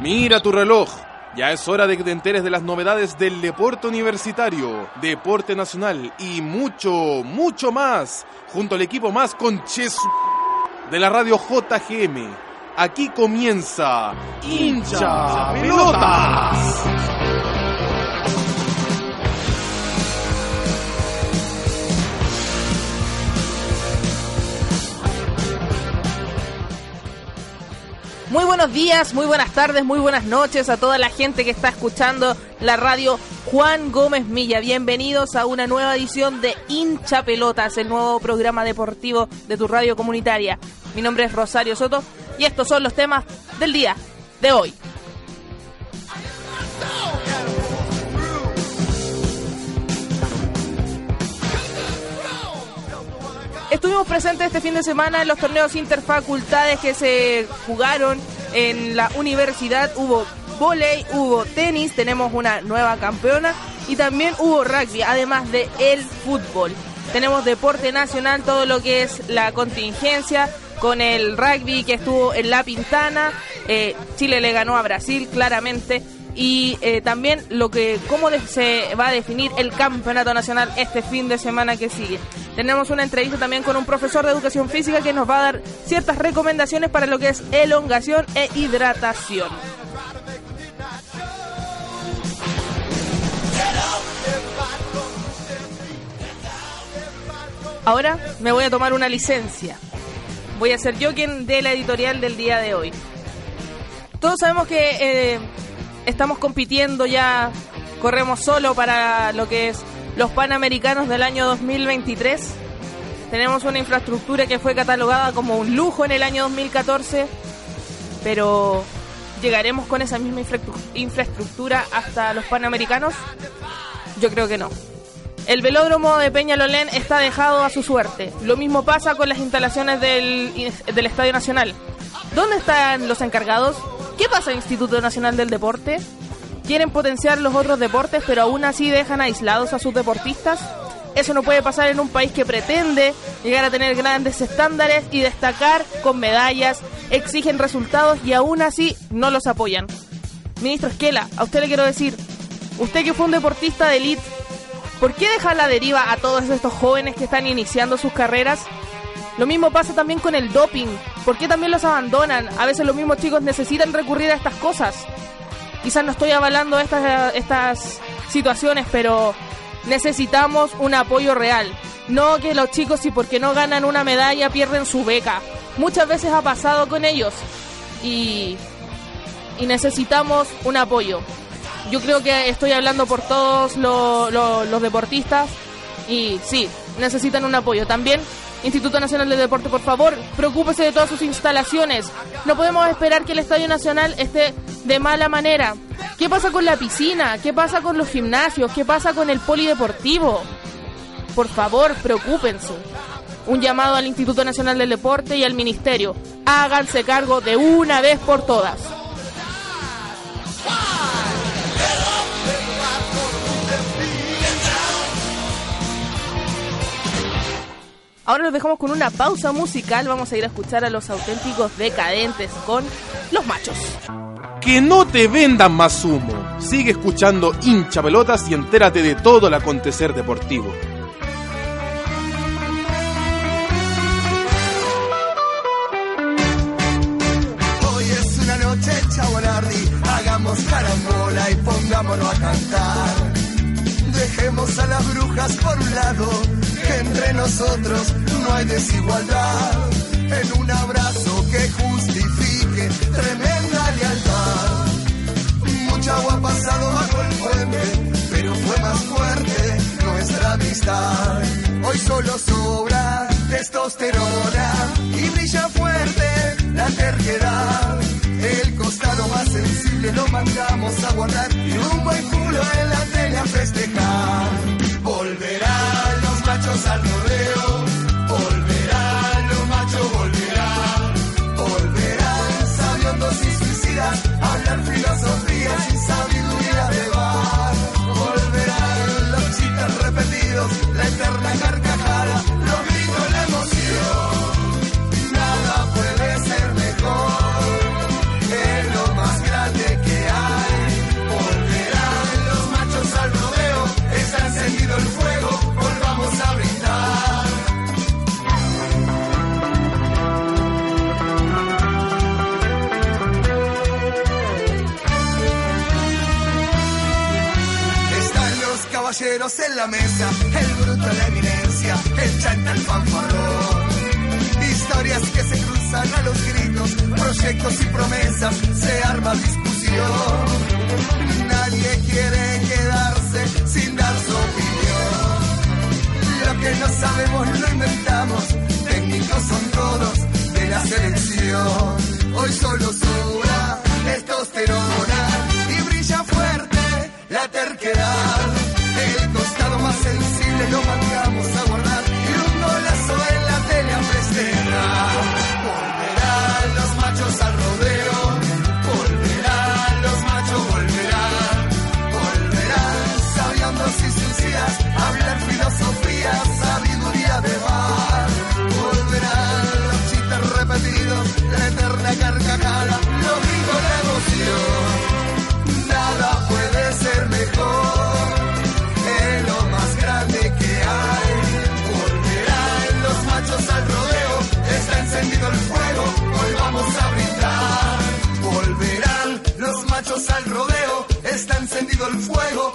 Mira tu reloj. Ya es hora de que te enteres de las novedades del deporte universitario, deporte nacional y mucho, mucho más, junto al equipo más conches de la radio JGM. Aquí comienza Hincha Pelotas. Muy buenos días, muy buenas tardes, muy buenas noches a toda la gente que está escuchando la radio Juan Gómez Milla. Bienvenidos a una nueva edición de Hincha Pelotas, el nuevo programa deportivo de tu radio comunitaria. Mi nombre es Rosario Soto y estos son los temas del día de hoy. Estuvimos presentes este fin de semana en los torneos interfacultades que se jugaron en la universidad. Hubo volei, hubo tenis, tenemos una nueva campeona y también hubo rugby, además de el fútbol. Tenemos deporte nacional, todo lo que es la contingencia con el rugby que estuvo en La Pintana. Eh, Chile le ganó a Brasil claramente y eh, también lo que cómo se va a definir el campeonato nacional este fin de semana que sigue. Tenemos una entrevista también con un profesor de educación física que nos va a dar ciertas recomendaciones para lo que es elongación e hidratación. Ahora me voy a tomar una licencia. Voy a ser yo quien dé la editorial del día de hoy. Todos sabemos que eh, estamos compitiendo ya, corremos solo para lo que es los Panamericanos del año 2023. Tenemos una infraestructura que fue catalogada como un lujo en el año 2014, pero ¿llegaremos con esa misma infraestructura hasta los Panamericanos? Yo creo que no. El velódromo de Peñalolén está dejado a su suerte. Lo mismo pasa con las instalaciones del, del Estadio Nacional. ¿Dónde están los encargados? ¿Qué pasa Instituto Nacional del Deporte? Quieren potenciar los otros deportes, pero aún así dejan aislados a sus deportistas. Eso no puede pasar en un país que pretende llegar a tener grandes estándares y destacar con medallas, exigen resultados y aún así no los apoyan. Ministro Esquela, a usted le quiero decir, usted que fue un deportista de elite, ¿por qué deja la deriva a todos estos jóvenes que están iniciando sus carreras? Lo mismo pasa también con el doping. ¿Por qué también los abandonan? A veces los mismos chicos necesitan recurrir a estas cosas. Quizás no estoy avalando estas, estas situaciones, pero necesitamos un apoyo real. No que los chicos, si porque no ganan una medalla, pierden su beca. Muchas veces ha pasado con ellos. Y, y necesitamos un apoyo. Yo creo que estoy hablando por todos los deportistas. Y sí, necesitan un apoyo. También Instituto Nacional de Deporte, por favor, preocúpese de todas sus instalaciones. No podemos esperar que el Estadio Nacional esté de mala manera. ¿Qué pasa con la piscina? ¿Qué pasa con los gimnasios? ¿Qué pasa con el polideportivo? Por favor, preocúpense. Un llamado al Instituto Nacional del Deporte y al Ministerio. Háganse cargo de una vez por todas. Ahora nos dejamos con una pausa musical. Vamos a ir a escuchar a los auténticos decadentes con Los Machos. Que no te vendan más humo. Sigue escuchando hincha pelotas y entérate de todo el acontecer deportivo. Hoy es una noche chabolardi, hagamos carambola y pongámonos a cantar. Dejemos a las brujas por un lado entre nosotros no hay desigualdad. En un abrazo que justifique tremenda lealtad. Mucha agua ha pasado bajo el puente, pero fue más fuerte nuestra amistad. Hoy solo sobra testosterona y brilla fuerte la terquedad. El costado más sensible lo mandamos a guardar y un buen culo en la tele a festejar. Machos caballeros en la mesa, el bruto la eminencia, el chanta el fanfarrón. Historias que se cruzan a los gritos, proyectos y promesas, se arma discusión. Nadie quiere quedarse sin dar su opinión. Lo que no sabemos lo inventamos, técnicos son todos de la selección. Hoy solo sobra testosterona y brilla fuerte la terquedad. La eterna carcajada, los gritos de emoción. Nada puede ser mejor, es lo más grande que hay. Volverán los machos al rodeo, está encendido el fuego, hoy vamos a brindar. Volverán los machos al rodeo, está encendido el fuego,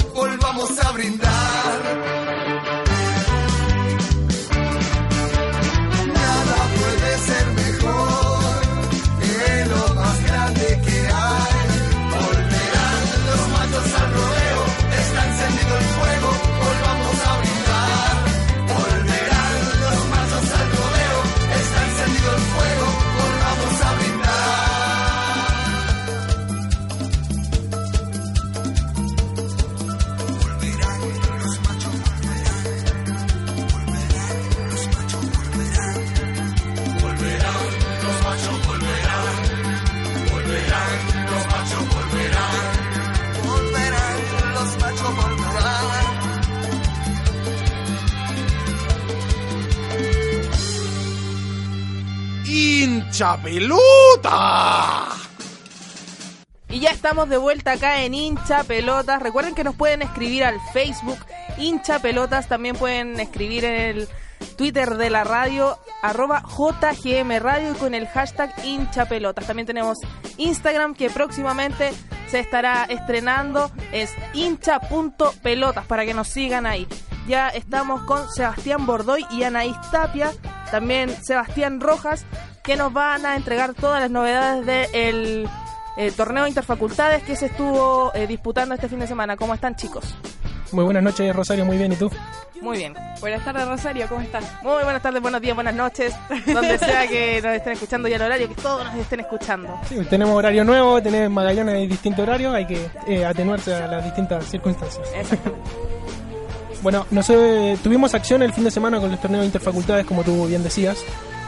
pelota! Y ya estamos de vuelta acá en Hincha Pelotas. Recuerden que nos pueden escribir al Facebook Hincha Pelotas. También pueden escribir en el Twitter de la radio, arroba JGM Radio con el hashtag Hincha Pelotas. También tenemos Instagram que próximamente se estará estrenando. Es hincha.pelotas para que nos sigan ahí. Ya estamos con Sebastián Bordoy y Anaís Tapia. También Sebastián Rojas que nos van a entregar todas las novedades del el torneo Interfacultades que se estuvo eh, disputando este fin de semana. ¿Cómo están chicos? Muy buenas noches, Rosario, muy bien, ¿y tú? Muy bien. Buenas tardes, Rosario, ¿cómo estás? Muy buenas tardes, buenos días, buenas noches. Donde sea que nos estén escuchando y el horario que todos nos estén escuchando. Sí, tenemos horario nuevo, tenemos Magallanes de distinto horario, hay que eh, atenuarse a las distintas circunstancias. Exacto. Bueno, no sé, tuvimos acción el fin de semana con los torneos interfacultades, como tú bien decías,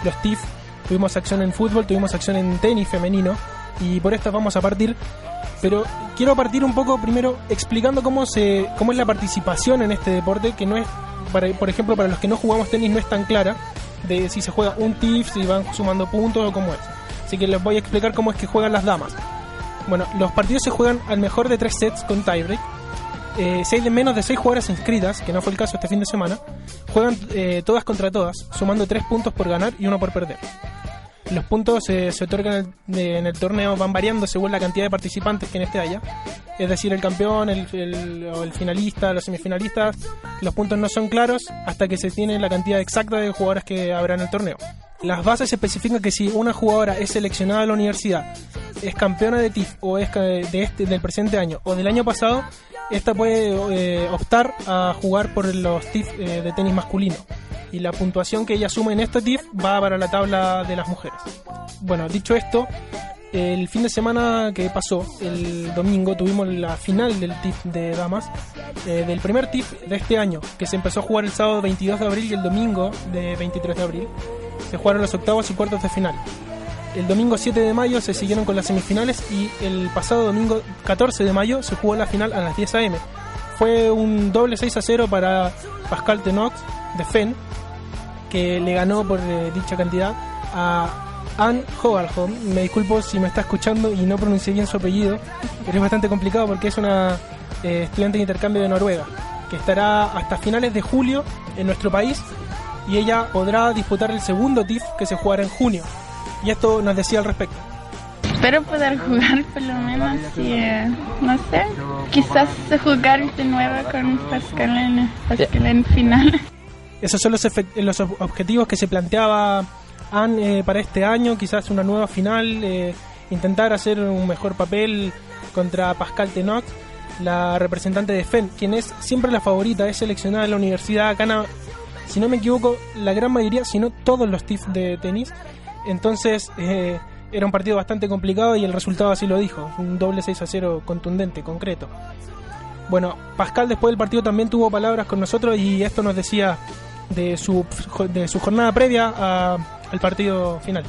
los TIF, tuvimos acción en fútbol, tuvimos acción en tenis femenino, y por estas vamos a partir. Pero quiero partir un poco primero explicando cómo se cómo es la participación en este deporte, que no es, para, por ejemplo, para los que no jugamos tenis no es tan clara, de si se juega un TIF, si van sumando puntos o cómo es. Así que les voy a explicar cómo es que juegan las damas. Bueno, los partidos se juegan al mejor de tres sets con tiebreak. Eh, hay de menos de seis jugadoras inscritas, que no fue el caso este fin de semana, juegan eh, todas contra todas, sumando tres puntos por ganar y uno por perder. Los puntos se otorgan en el, torneo, van variando según la cantidad de participantes que en este haya. Es decir, el campeón, el, finalista, los semifinalistas, los puntos no son claros hasta que se tiene la cantidad exacta de jugadoras que habrá en el torneo. Las bases especifican que si una jugadora es seleccionada a la universidad, es campeona de TIF o es de este, del presente año o del año pasado, esta puede eh, optar a jugar por los TIF eh, de tenis masculino. Y la puntuación que ella suma en este TIF va para la tabla de las mujeres. Bueno, dicho esto, el fin de semana que pasó, el domingo, tuvimos la final del TIF de damas, eh, del primer TIF de este año, que se empezó a jugar el sábado 22 de abril y el domingo de 23 de abril. Se jugaron los octavos y cuartos de final. El domingo 7 de mayo se siguieron con las semifinales y el pasado domingo 14 de mayo se jugó la final a las 10 am. Fue un doble 6 a 0 para Pascal Tenox de FEN, que le ganó por eh, dicha cantidad a Anne Hogarholm. Me disculpo si me está escuchando y no pronuncié bien su apellido, pero es bastante complicado porque es una eh, estudiante de intercambio de Noruega, que estará hasta finales de julio en nuestro país y ella podrá disputar el segundo TIF que se jugará en junio. Y esto nos decía al respecto. Espero poder jugar por lo menos y eh, no sé, quizás jugar de nuevo con Pascal en, Pascal en final. Esos son los, los objetivos que se planteaba han eh, para este año, quizás una nueva final, eh, intentar hacer un mejor papel contra Pascal Tenox, la representante de FEN, quien es siempre la favorita, es seleccionada en la Universidad Gana, si no me equivoco, la gran mayoría, si no todos los TIF de tenis. Entonces eh, era un partido bastante complicado y el resultado así lo dijo, un doble 6 a 0 contundente, concreto. Bueno, Pascal después del partido también tuvo palabras con nosotros y esto nos decía de su, de su jornada previa a, el partido final?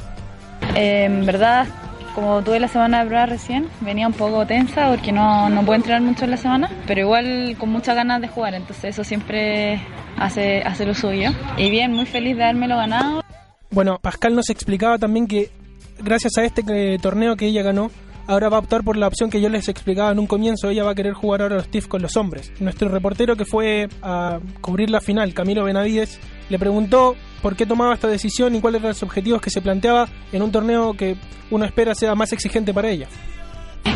Eh, en verdad, como tuve la semana de prueba recién, venía un poco tensa porque no, no puedo entrenar mucho en la semana, pero igual con muchas ganas de jugar, entonces eso siempre hace, hace lo suyo. Y bien, muy feliz de haberme lo ganado. Bueno, Pascal nos explicaba también que gracias a este eh, torneo que ella ganó, ahora va a optar por la opción que yo les explicaba en un comienzo, ella va a querer jugar ahora los TIF con los hombres. Nuestro reportero que fue a cubrir la final, Camilo Benavides, le preguntó por qué tomaba esta decisión y cuáles eran los objetivos que se planteaba en un torneo que uno espera sea más exigente para ella.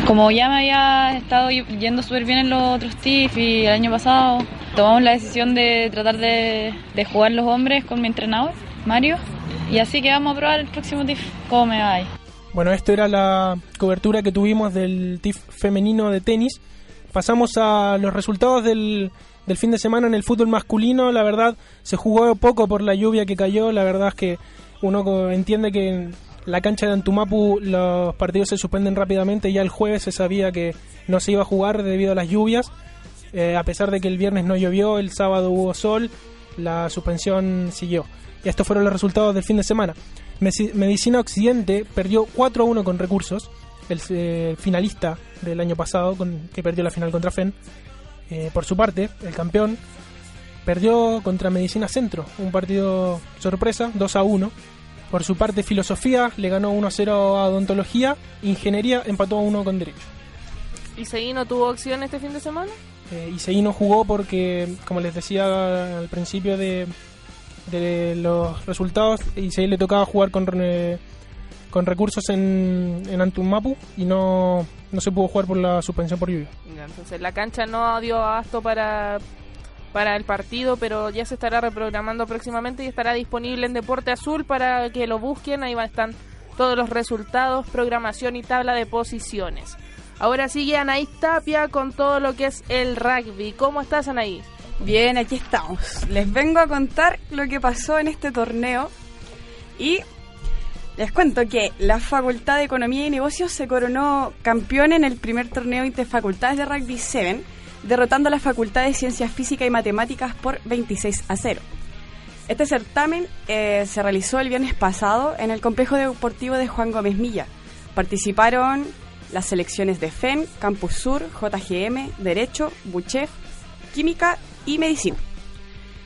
Como ya me había estado yendo súper bien en los otros TIF y el año pasado tomamos la decisión de tratar de, jugar los hombres con mi entrenador, Mario, y así que vamos a probar el próximo TIF, cómo me va. Bueno, esto era la cobertura que tuvimos del TIF femenino de tenis. Pasamos a los resultados del del fin de semana en el fútbol masculino, la verdad se jugó poco por la lluvia que cayó, la verdad es que uno entiende que en la cancha de Antumapu los partidos se suspenden rápidamente, ya el jueves se sabía que no se iba a jugar debido a las lluvias, eh, a pesar de que el viernes no llovió, el sábado hubo sol, la suspensión siguió. Y estos fueron los resultados del fin de semana. Medicina Occidente perdió 4 a 1 con recursos, el eh, finalista del año pasado, con, que perdió la final contra FEN. Eh, por su parte, el campeón perdió contra Medicina Centro, un partido sorpresa, 2 a 1. Por su parte, Filosofía le ganó 1 a 0 a Odontología, Ingeniería empató a 1 con Derecho. ¿Y Seguino tuvo opción este fin de semana? Eh, y Seguino jugó porque, como les decía al principio de, de los resultados, Isaí le tocaba jugar con, con recursos en, en Antumapu y no, no se pudo jugar por la suspensión por lluvia. Entonces la cancha no dio abasto para, para el partido, pero ya se estará reprogramando próximamente y estará disponible en Deporte Azul para que lo busquen. Ahí van están todos los resultados, programación y tabla de posiciones. Ahora sigue Anaís Tapia con todo lo que es el rugby. ¿Cómo estás, Anaís? Bien, aquí estamos. Les vengo a contar lo que pasó en este torneo y les cuento que la Facultad de Economía y Negocios se coronó campeón en el primer torneo interfacultades de Rugby 7, derrotando a la Facultad de Ciencias Físicas y Matemáticas por 26 a 0. Este certamen eh, se realizó el viernes pasado en el complejo deportivo de Juan Gómez Milla. Participaron las selecciones de FEN, Campus Sur, JGM, Derecho, Buchef, Química y Medicina.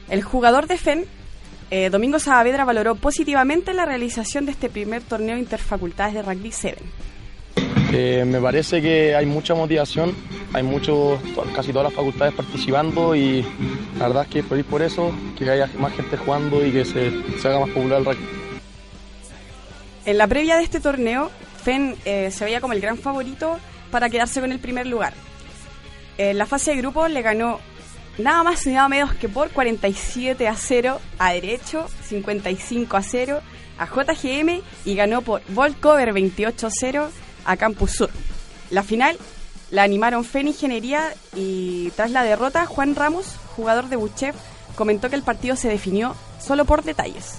El jugador de FEN eh, Domingo Saavedra valoró positivamente la realización de este primer torneo interfacultades de Rugby 7. Eh, me parece que hay mucha motivación, hay muchos, casi todas las facultades participando y la verdad es que ir por eso, que haya más gente jugando y que se, haga más popular el rugby. En la previa de este torneo, FEN eh, se veía como el gran favorito para quedarse con el primer lugar. En la fase de grupos le ganó nada más y nada menos que por 47 a 0 a Derecho, 55 a 0 a JGM y ganó por Volt Cover 28 a 0 a Campus Sur. La final la animaron FEN Ingeniería y tras la derrota, Juan Ramos, jugador de Buchef, comentó que el partido se definió solo por detalles.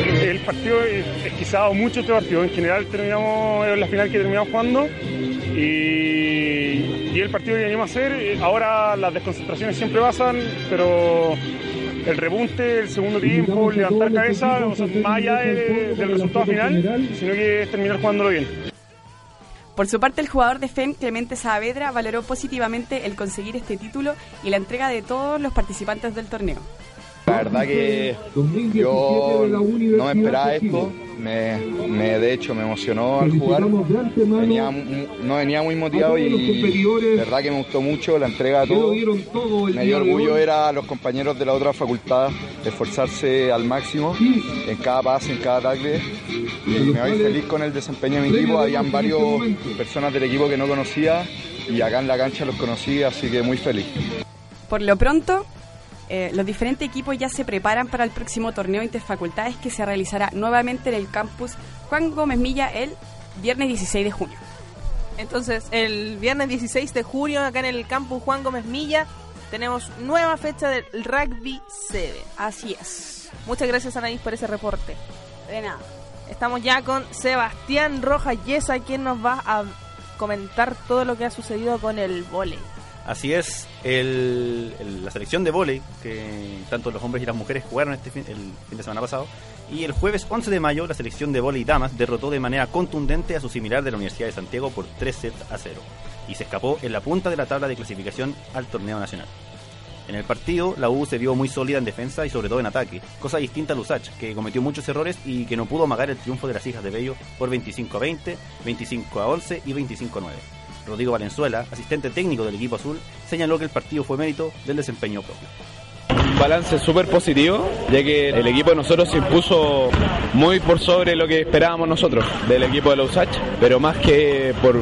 El partido es, es dado mucho este partido. En general terminamos en la final que terminamos jugando y, y el partido que venimos a hacer. eh, Ahora las desconcentraciones siempre pasan, pero el repunte, el segundo tiempo, levantar cabeza, o sea, más allá de- del resultado final, sino que es terminar jugándolo bien. Por su parte, el jugador de FEM, Clemente Saavedra, valoró positivamente el conseguir este título y la entrega de todos los participantes del torneo. La verdad que yo no me esperaba esto, me, me- de hecho me emocionó al jugar, venía, no venía muy motivado y de verdad que me gustó mucho la entrega de todo. Me dio orgullo ver a los compañeros de la otra facultad esforzarse al máximo en cada pase, en cada tackle. Y me voy feliz con el desempeño de mi equipo, habían varias personas del equipo que no conocía y acá en la cancha los conocí, así que muy feliz. Por lo pronto, eh, los diferentes equipos ya se preparan para el próximo torneo interfacultades que se realizará nuevamente en el campus Juan Gómez Milla el viernes 16 de junio. Entonces, el viernes 16 de junio, acá en el campus Juan Gómez Milla, tenemos nueva fecha del Rugby 7. Así es. Muchas gracias, Anaís, por ese reporte. De nada. Estamos ya con Sebastián Rojas Yesa, quien nos va a comentar todo lo que ha sucedido con el vóley. Así es, la selección de vóley, que tanto los hombres y las mujeres jugaron este fin, el fin de semana pasado, y el jueves 11 de mayo la selección de vóley damas derrotó de manera contundente a su similar de la Universidad de Santiago por 3 sets a 0, y se escapó en la punta de la tabla de clasificación al torneo nacional. En el partido, la U se vio muy sólida en defensa y sobre todo en ataque, cosa distinta al USACH, que cometió muchos errores y que no pudo amagar el triunfo de las hijas de Bello por 25 a 20, 25 a 11 y 25 a 9. Rodrigo Valenzuela, asistente técnico del equipo azul, señaló que el partido fue mérito del desempeño propio. Un balance súper positivo, ya que el equipo de nosotros se impuso muy por sobre lo que esperábamos nosotros del equipo de la USACH, pero más que por,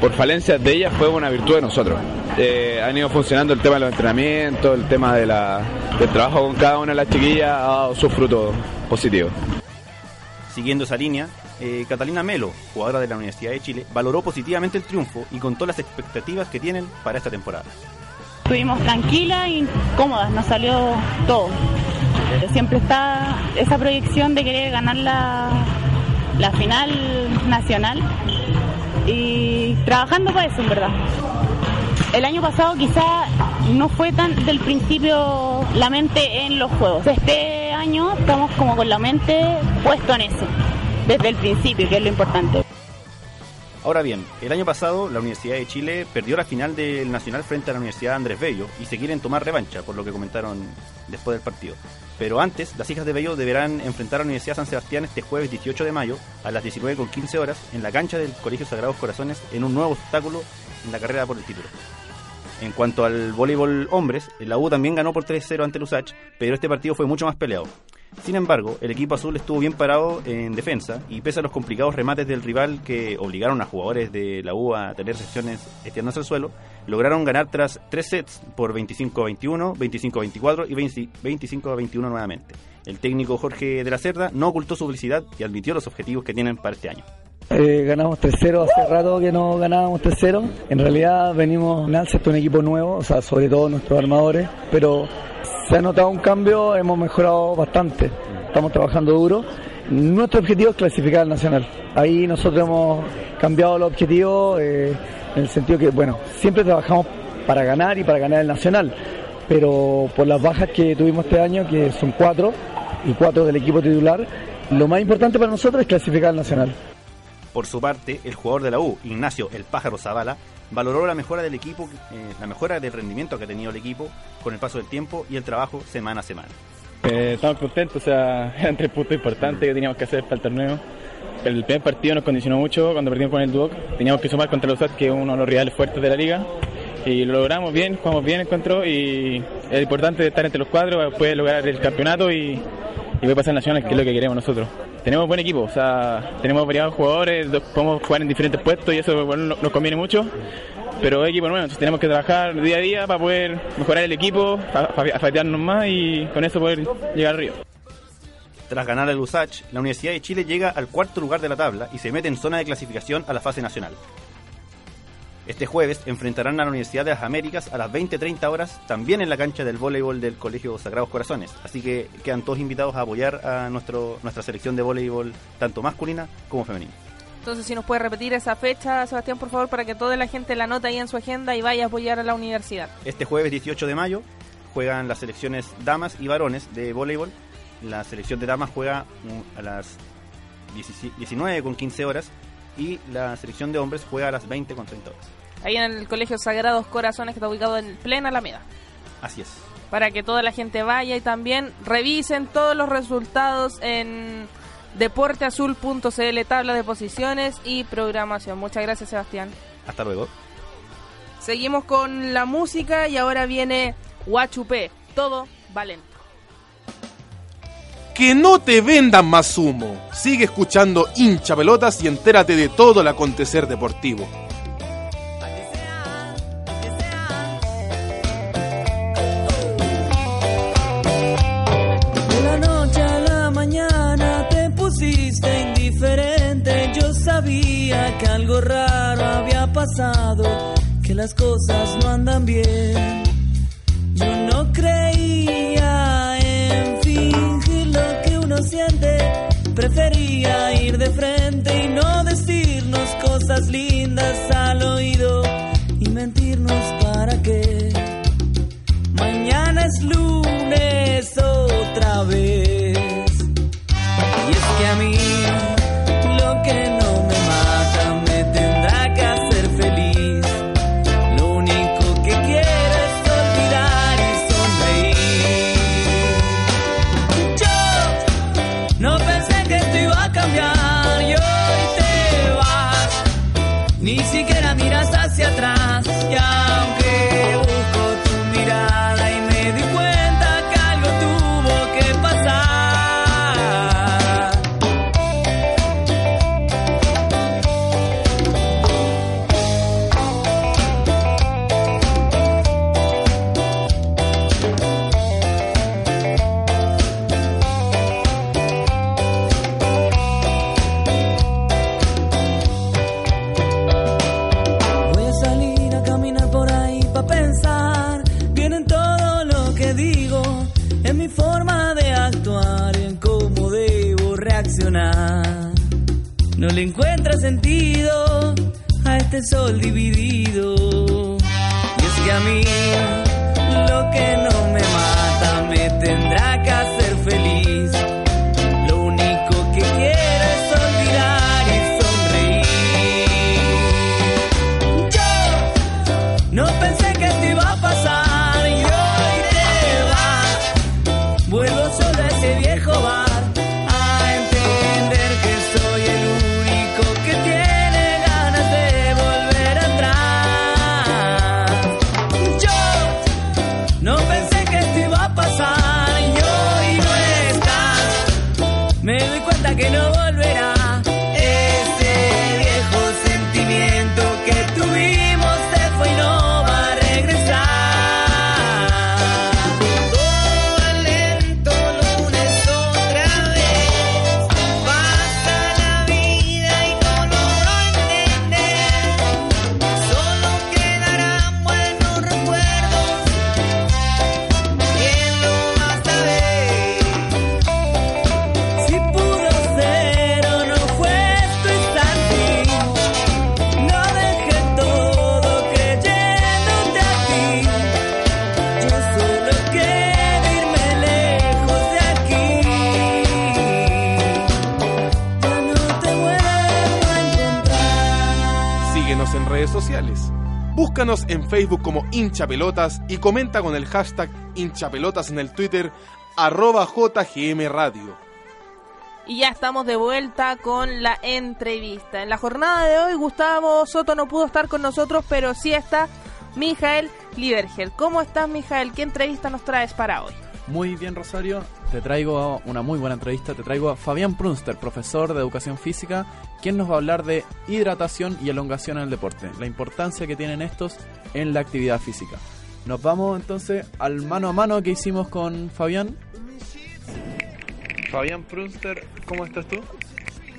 por falencias de ellas fue una virtud de nosotros. Eh, han ido funcionando el tema de los entrenamientos, el tema de la, del trabajo con cada una de las chiquillas ha dado sus frutos positivos. Siguiendo esa línea, eh, Catalina Melo, jugadora de la Universidad de Chile, valoró positivamente el triunfo y contó las expectativas que tienen para esta temporada. Estuvimos tranquilas y cómodas, nos salió todo. Siempre está esa proyección de querer ganar la, la final nacional y trabajando para eso, en verdad. El año pasado quizá no fue tan del principio la mente en los juegos. Este año estamos como con la mente puesto en eso, desde el principio, que es lo importante. Ahora bien, el año pasado la Universidad de Chile perdió la final del Nacional frente a la Universidad Andrés Bello y se quieren tomar revancha, por lo que comentaron después del partido. Pero antes, las hijas de Bello deberán enfrentar a la Universidad San Sebastián este jueves 18 de mayo a las 19.15 horas en la cancha del Colegio Sagrados Corazones en un nuevo obstáculo en la carrera por el título. En cuanto al voleibol hombres, la U también ganó por 3-0 ante el USACH, pero este partido fue mucho más peleado. Sin embargo, el equipo azul estuvo bien parado en defensa y pese a los complicados remates del rival que obligaron a jugadores de la U a tener secciones externas al suelo, lograron ganar tras tres sets por 25-21, 25-24 y 20 25-21 nuevamente. El técnico Jorge de la Cerda no ocultó su felicidad y admitió los objetivos que tienen para este año. Eh, ganamos 3-0, hace rato que no ganábamos 3-0. En realidad venimos este es un equipo nuevo, o sea, sobre todo nuestros armadores, pero se ha notado un cambio, hemos mejorado bastante, estamos trabajando duro. Nuestro objetivo es clasificar al Nacional. Ahí nosotros hemos cambiado los objetivos eh, en el sentido que, bueno, siempre trabajamos para ganar y para ganar el Nacional, pero por las bajas que tuvimos este año, que son cuatro, y cuatro del equipo titular, lo más importante para nosotros es clasificar al Nacional. Por su parte, el jugador de la U, Ignacio El Pájaro Zavala, valoró la mejora del equipo, eh, la mejora del rendimiento que ha tenido el equipo con el paso del tiempo y el trabajo semana a semana. Eh, estamos contentos, o sea, eran tres puntos importantes que teníamos que hacer para el torneo. El primer partido nos condicionó mucho cuando perdimos con el Duoc. Teníamos que sumar contra los USAT, que es uno de los rivales fuertes de la liga. Y lo logramos bien, jugamos bien el encuentro y es importante estar entre los cuatro para poder lograr el campeonato y, y poder pasar nacional, que es lo que queremos nosotros. Tenemos buen equipo, o sea, tenemos variados jugadores, podemos jugar en diferentes puestos y eso nos conviene mucho. Pero equipo nuevo, tenemos que trabajar día a día para poder mejorar el equipo, a fatearnos más y con eso poder llegar arriba. Tras ganar al USACH, la Universidad de Chile llega al cuarto lugar de la tabla y se mete en zona de clasificación a la fase nacional. Este jueves enfrentarán a la Universidad de las Américas a las 20-30 horas, también en la cancha del voleibol del Colegio Sagrados Corazones. Así que quedan todos invitados a apoyar a nuestro, nuestra selección de voleibol, tanto masculina como femenina. Entonces, si nos puede repetir esa fecha, Sebastián, por favor, para que toda la gente la anote ahí en su agenda y vaya a apoyar a la universidad. Este jueves 18 de mayo juegan las selecciones damas y varones de voleibol. La selección de damas juega mm, a las 19 con 15 horas y la selección de hombres juega a las 20 con 30 horas. Ahí en el Colegio Sagrados Corazones que está ubicado en plena Alameda. Así es. Para que toda la gente vaya y también revisen todos los resultados en deporteazul.cl, tabla de posiciones y programación. Muchas gracias, Sebastián. Hasta luego. Seguimos con la música y ahora viene Huachupé. Todo valento. Que no te vendan más humo. Sigue escuchando hincha pelotas y entérate de todo el acontecer deportivo. Que algo raro había pasado, que las cosas no andan bien. Yo no creía en fingir lo que uno siente. Prefería ir de frente y no decirnos cosas lindas al oído y mentirnos para qué. Mañana es lunes otra vez. Sol dividido. Facebook como hinchapelotas y comenta con el hashtag hinchapelotas en el Twitter arroba JGM Radio. Y ya estamos de vuelta con la entrevista. En la jornada de hoy, Gustavo Soto no pudo estar con nosotros, pero sí está Mijael Libergel. ¿Cómo estás, Mijael? ¿Qué entrevista nos traes para hoy? Muy bien, Rosario. Te traigo una muy buena entrevista. Te traigo a Fabián Prunster, profesor de educación física, quien nos va a hablar de hidratación y elongación en el deporte, la importancia que tienen estos en la actividad física. Nos vamos entonces al mano a mano que hicimos con Fabián. Fabián Prunster, ¿cómo estás tú?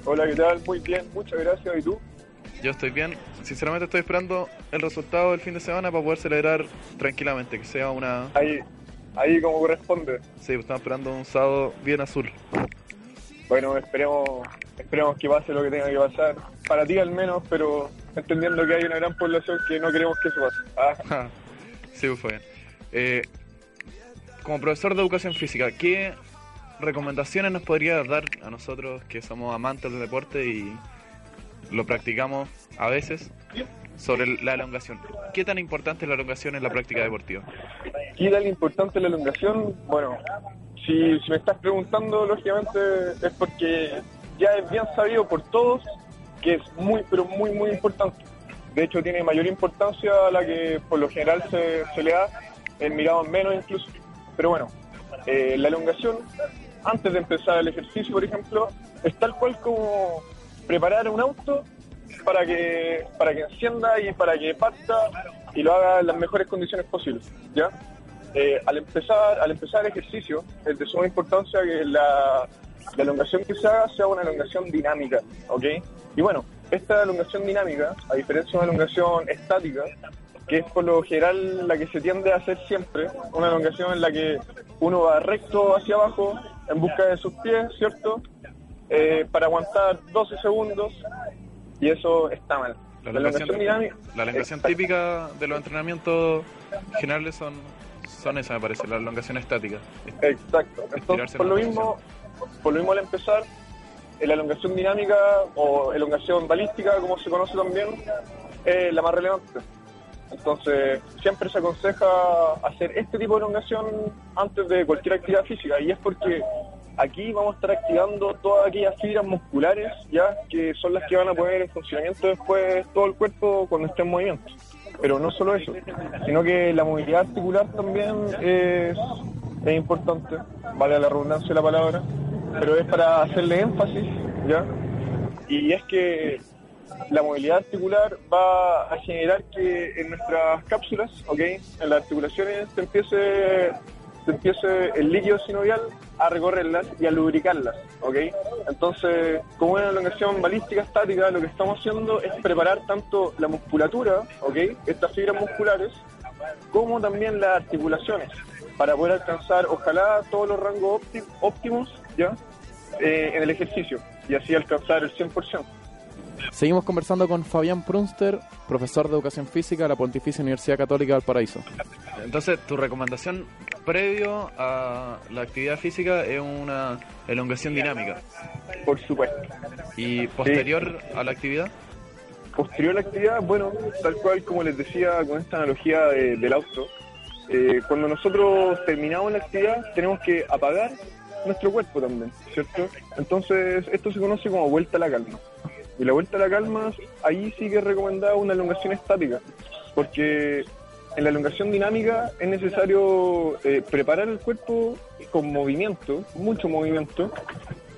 Hola, ¿qué tal? Muy bien, muchas gracias. ¿Y tú? Yo estoy bien. Sinceramente estoy esperando el resultado del fin de semana para poder celebrar tranquilamente, que sea una... Ahí, ahí como corresponde. Sí, estamos esperando un sábado bien azul. Bueno, esperemos, esperemos que pase lo que tenga que pasar. Para ti al menos, pero entendiendo que hay una gran población que no queremos que eso pase. Ah. sí, pues fue bien. Eh, como profesor de educación física, ¿qué recomendaciones nos podría dar a nosotros que somos amantes del deporte y lo practicamos a veces sobre la elongación? ¿Qué tan importante es la elongación en la práctica deportiva? ¿Qué tan importante es la elongación? Bueno, si, si me estás preguntando, lógicamente es porque ya es bien sabido por todos que es muy, pero muy, muy importante. De hecho, tiene mayor importancia a la que por lo general se, se le da, en mirado menos incluso. Pero bueno, eh, la elongación, antes de empezar el ejercicio, por ejemplo, es tal cual como preparar un auto para que para que encienda y para que parta y lo haga en las mejores condiciones posibles, ¿ya? Eh, al empezar al empezar el ejercicio es de suma importancia que la, la elongación que se haga sea una elongación dinámica, ¿ok? Y bueno, esta elongación dinámica, a diferencia de una elongación estática, que es por lo general la que se tiende a hacer siempre, una elongación en la que uno va recto hacia abajo en busca de sus pies, ¿cierto? Eh, para aguantar 12 segundos y eso está mal. La elongación, dinámica, la elongación típica de los entrenamientos generales son, son esas, me parece, la elongación estática. Exacto. Entonces, por lo mismo, por lo mismo al empezar, la elongación dinámica o elongación balística, como se conoce también, es la más relevante. Entonces, siempre se aconseja hacer este tipo de elongación antes de cualquier actividad física y es porque aquí vamos a estar activando todas aquellas fibras musculares ya que son las que van a poner en funcionamiento después todo el cuerpo cuando esté en movimiento. Pero no solo eso, sino que la movilidad articular también es, importante, vale la redundancia de la palabra, pero es para hacerle énfasis, ¿ya? Y es que la movilidad articular va a generar que en nuestras cápsulas, ¿ok? En las articulaciones se empiece, se empiece el líquido sinovial a recorrerlas y a lubricarlas, ¿ok? Entonces, como una elongación balística estática, lo que estamos haciendo es preparar tanto la musculatura, ¿ok? Estas fibras musculares, como también las articulaciones, para poder alcanzar, ojalá, todos los rangos óptimos, ¿ya? Eh, en el ejercicio, y así alcanzar el 100%. Seguimos conversando con Fabián Prunster, profesor de Educación Física de la Pontificia Universidad Católica del Paraíso. Entonces, tu recomendación previo a la actividad física es una elongación dinámica. Por supuesto. ¿Y posterior a la actividad? Posterior a la actividad, bueno, tal cual como les decía con esta analogía del auto, eh, cuando nosotros terminamos la actividad tenemos que apagar nuestro cuerpo también, ¿cierto? Entonces, esto se conoce como vuelta a la calma. Y la vuelta a la calma, ahí sí que es recomendada una elongación estática, porque en la elongación dinámica es necesario eh, preparar el cuerpo con movimiento, mucho movimiento,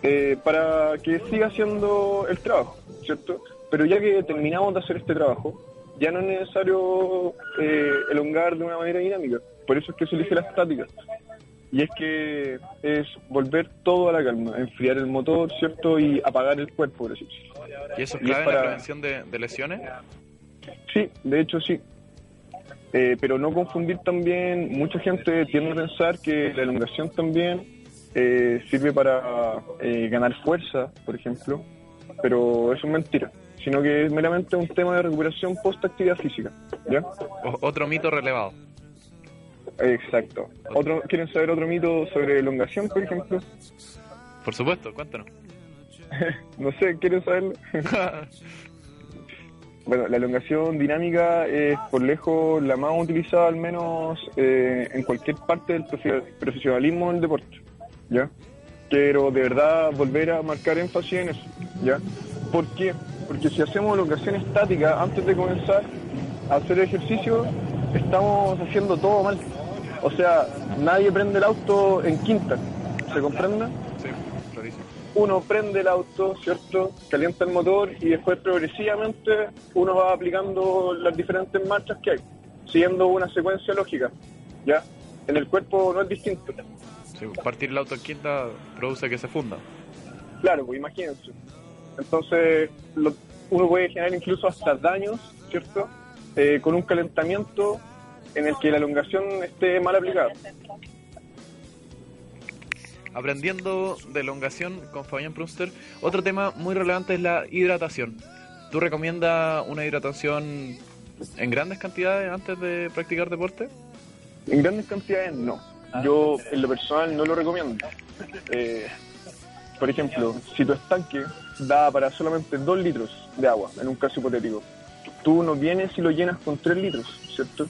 eh, para que siga haciendo el trabajo, ¿cierto? Pero ya que terminamos de hacer este trabajo, ya no es necesario eh, elongar de una manera dinámica. Por eso es que se elige la estática y es que es volver todo a la calma, enfriar el motor, ¿cierto? Y apagar el cuerpo, por decirlo. ¿Y eso es clave para... la prevención de, lesiones? Sí, de hecho sí. Eh, pero no confundir también, mucha gente tiende a pensar que la elongación también eh, sirve para eh, ganar fuerza, por ejemplo, pero eso es mentira, sino que es meramente un tema de recuperación post-actividad física. ¿ya? otro mito relevado. Exacto. Otro, ¿Quieren saber otro mito sobre elongación, por ejemplo? Por supuesto, cuéntanos. no sé, ¿quieren saberlo? bueno, la elongación dinámica es por lejos la más utilizada, al menos eh, en cualquier parte del profesionalismo del deporte. ¿Ya? Quiero de verdad volver a marcar énfasis en eso. ¿Ya? ¿Por qué? Porque si hacemos elongación estática antes de comenzar a hacer ejercicio, estamos haciendo todo mal. O sea, nadie prende el auto en quinta, ¿se comprende? Sí, clarísimo. Uno prende el auto, ¿cierto? Calienta el motor y después progresivamente uno va aplicando las diferentes marchas que hay, siguiendo una secuencia lógica, ¿ya? En el cuerpo no es distinto. Sí, partir el auto en quinta produce que se funda. Claro, pues imagínense. Entonces, uno puede generar incluso hasta daños, ¿cierto? Eh, con un calentamiento en el que la elongación esté mal aplicada. Aprendiendo de elongación con Fabián Prunster, otro tema muy relevante es la hidratación. ¿Tú recomiendas una hidratación en grandes cantidades antes de practicar deporte? En grandes cantidades no. Yo en lo personal no lo recomiendo. Eh, por ejemplo, si tu estanque da para solamente 2 litros de agua, en un caso hipotético, tú no vienes y lo llenas con 3 litros, ¿cierto?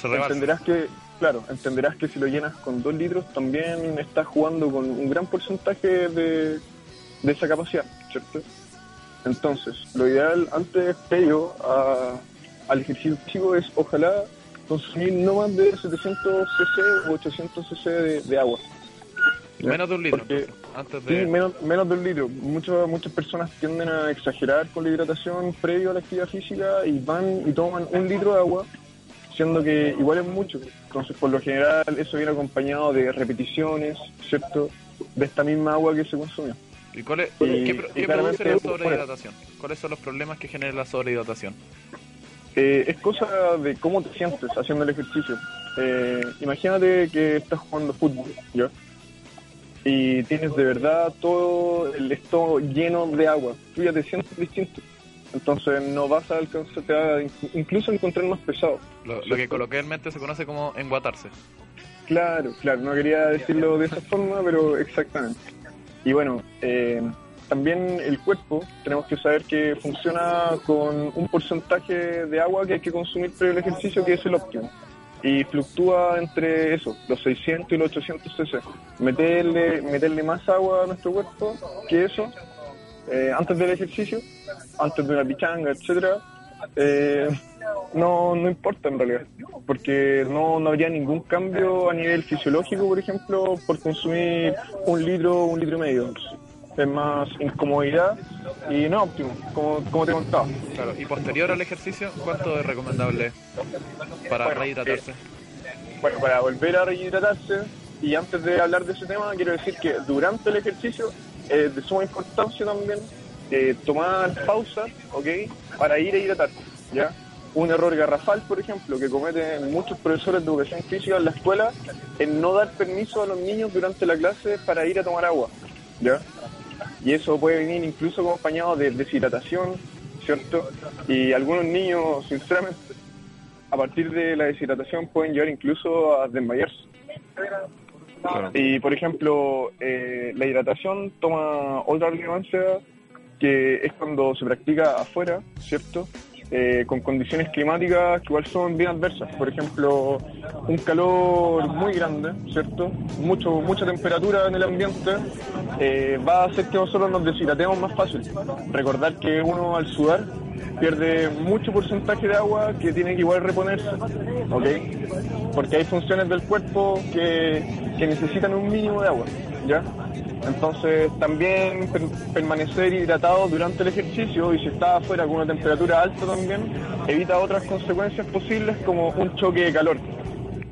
se rebalsa. entenderás que, claro, entenderás que si lo llenas con 2 litros también estás jugando con un gran porcentaje de, de esa capacidad, ¿cierto? Entonces, lo ideal antes, previo a, al ejercicio físico, es ojalá consumir no más de 700 cc o 800 cc de, de agua. ¿Ya? Menos de un litro. Porque- Antes Sí, de... menos, menos de un litro. Muchas, muchas personas tienden a exagerar con la hidratación previo a la actividad física y van y toman un litro de agua, siendo que igual es mucho. Entonces, por lo general, eso viene acompañado de repeticiones, ¿cierto? De esta misma agua que se consumió. ¿Y cuál es- Y- qué, y qué claramente, produce la sobrehidratación? ¿Cuáles son los problemas que genera la sobrehidratación? Eh, es cosa de cómo te sientes haciendo el ejercicio. Eh, imagínate que estás jugando fútbol, ¿ya? Y tienes de verdad todo el estómago lleno de agua. Tú ya te sientes distinto. Entonces no vas a alcanzar, te va a in- incluso encontrar más pesado. Lo, lo que coloquialmente se conoce como enguatarse. Claro, claro, no quería decirlo de esa forma, pero exactamente. Y bueno, eh, también el cuerpo, tenemos que saber que funciona con un porcentaje de agua que hay que consumir previo al ejercicio, que es el óptimo. Y fluctúa entre eso, los 600 y los 800 cc. Meterle, meterle más agua a nuestro cuerpo que eso, eh, antes del ejercicio, antes de una pichanga, etcétera, eh, no, no importa en realidad, porque no, no habría ningún cambio a nivel fisiológico, por ejemplo, por consumir un litro, un litro y medio. Es más incomodidad y no óptimo, como, como te contaba. Claro, y posterior al ejercicio, ¿cuánto es recomendable para Bueno, rehidratarse? Bueno, para volver a rehidratarse, y antes de hablar de ese tema, quiero decir que durante el ejercicio es de suma importancia también eh, tomar pausas, ¿ok? Para ir a hidratarte, ¿ya? Un error garrafal, por ejemplo, que cometen muchos profesores de educación física en la escuela, es no dar permiso a los niños durante la clase para ir a tomar agua, ¿ya? Y eso puede venir incluso acompañado de deshidratación, ¿cierto? Y algunos niños, sinceramente, a partir de la deshidratación pueden llegar incluso a desmayarse. Y por ejemplo, eh, la hidratación toma otra relevancia que es cuando se practica afuera, ¿cierto? Eh, con condiciones climáticas que igual son bien adversas. Por ejemplo, un calor muy grande, ¿cierto? Mucho, mucha temperatura en el ambiente eh, va a hacer que nosotros nos deshidratemos más fácil. Recordar que uno al sudar pierde mucho porcentaje de agua que tiene que igual reponerse, ¿ok? Porque hay funciones del cuerpo que, que necesitan un mínimo de agua, ¿ya? Entonces también per- permanecer hidratado durante el ejercicio y si está afuera con una temperatura alta también evita otras consecuencias posibles como un choque de calor,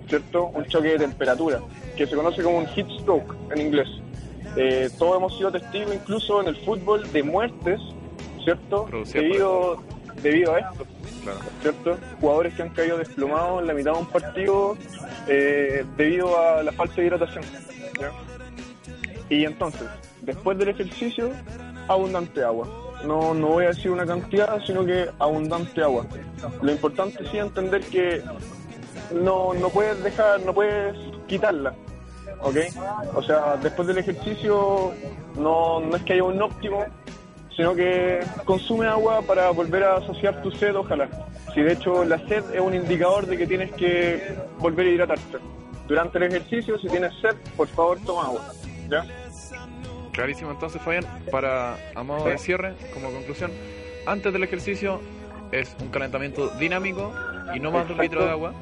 ¿cierto? Un choque de temperatura, que se conoce como un heat stroke en inglés. Eh, todos hemos sido testigos incluso en el fútbol de muertes, ¿cierto? Debido, debido a esto, ¿cierto? Jugadores que han caído desplomados en la mitad de un partido eh, debido a la falta de hidratación. ¿ya? Y entonces, después del ejercicio, abundante agua. No, no voy a decir una cantidad, sino que abundante agua. Lo importante sí es entender que no, no puedes dejar, no puedes quitarla. ¿Ok? O sea, después del ejercicio no, no es que haya un óptimo, sino que consume agua para volver a asociar tu sed, ojalá. Si de hecho la sed es un indicador de que tienes que volver a hidratarte. Durante el ejercicio, si tienes sed, por favor toma agua. ¿Ya? Clarísimo entonces, Fabián, para a modo de cierre, como conclusión, antes del ejercicio es un calentamiento dinámico y no más de un litro de agua.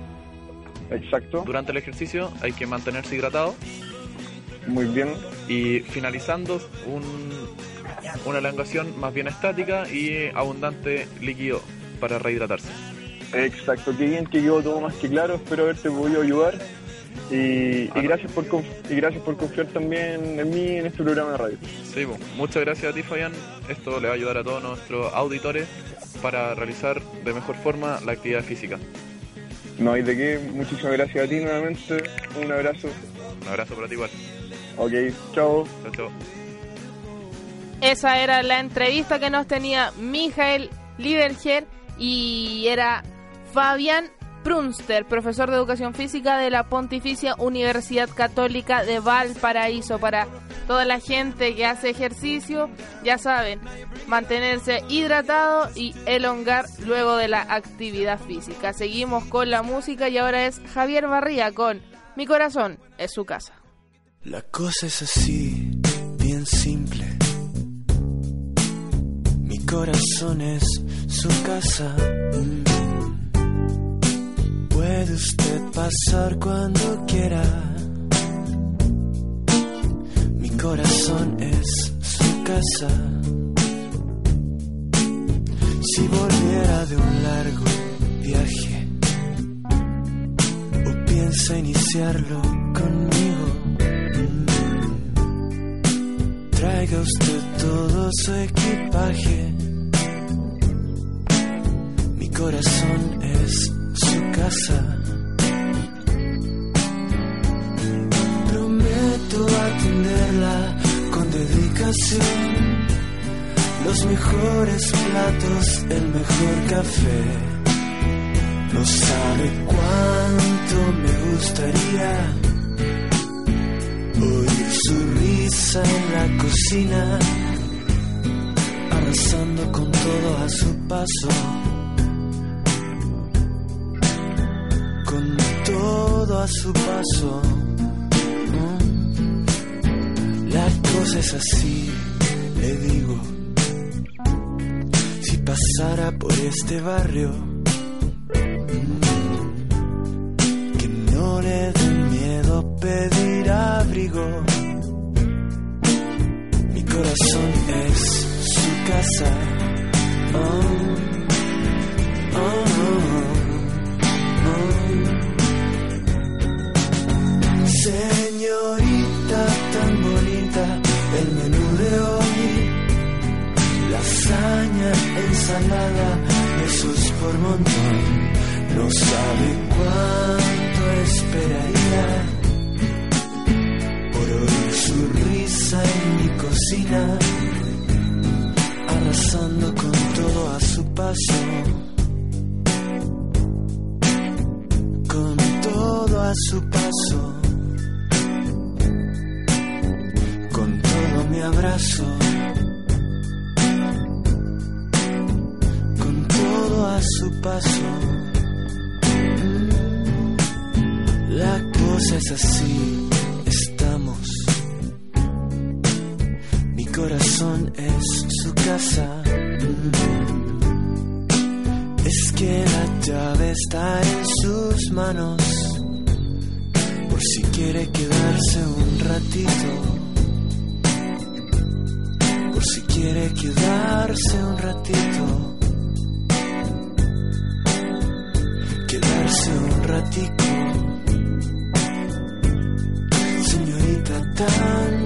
Exacto. Durante el ejercicio hay que mantenerse hidratado. Muy bien. Y finalizando, un, una elongación más bien estática y abundante líquido para rehidratarse. Exacto, qué bien que quedó todo más que claro, espero haberte podido ayudar. Y, y gracias por y gracias por confiar también en mí en este programa de radio. Sí, pues, muchas gracias a ti, Fabián. Esto le va a ayudar a todos nuestros auditores para realizar de mejor forma la actividad física. No hay de qué, muchísimas gracias a ti nuevamente. Un abrazo. Un abrazo para ti igual. Ok, chao. Chao, chao. Esa era la entrevista que nos tenía Mijael Liderger y era Fabián Prunster, profesor de educación física de la Pontificia Universidad Católica de Valparaíso. Para toda la gente que hace ejercicio, ya saben, mantenerse hidratado y elongar luego de la actividad física. Seguimos con la música y ahora es Javier Barría con Mi corazón es su casa. La cosa es así, bien simple. Mi corazón es su casa. Mm. Puede usted pasar cuando quiera. Mi corazón es su casa. Si volviera de un largo viaje o piensa iniciarlo conmigo. Traiga usted todo su equipaje. Mi corazón es Prometo atenderla con dedicación. Los mejores platos, el mejor café. No sabe cuánto me gustaría oír su risa en la cocina, arrasando con todo a su paso, a su paso. La cosa es así, le digo, si pasara por este barrio. Corazón es su casa. Es que la llave está en sus manos. Por si quiere quedarse un ratito. Por si quiere quedarse un ratito. Quedarse un ratito señorita tan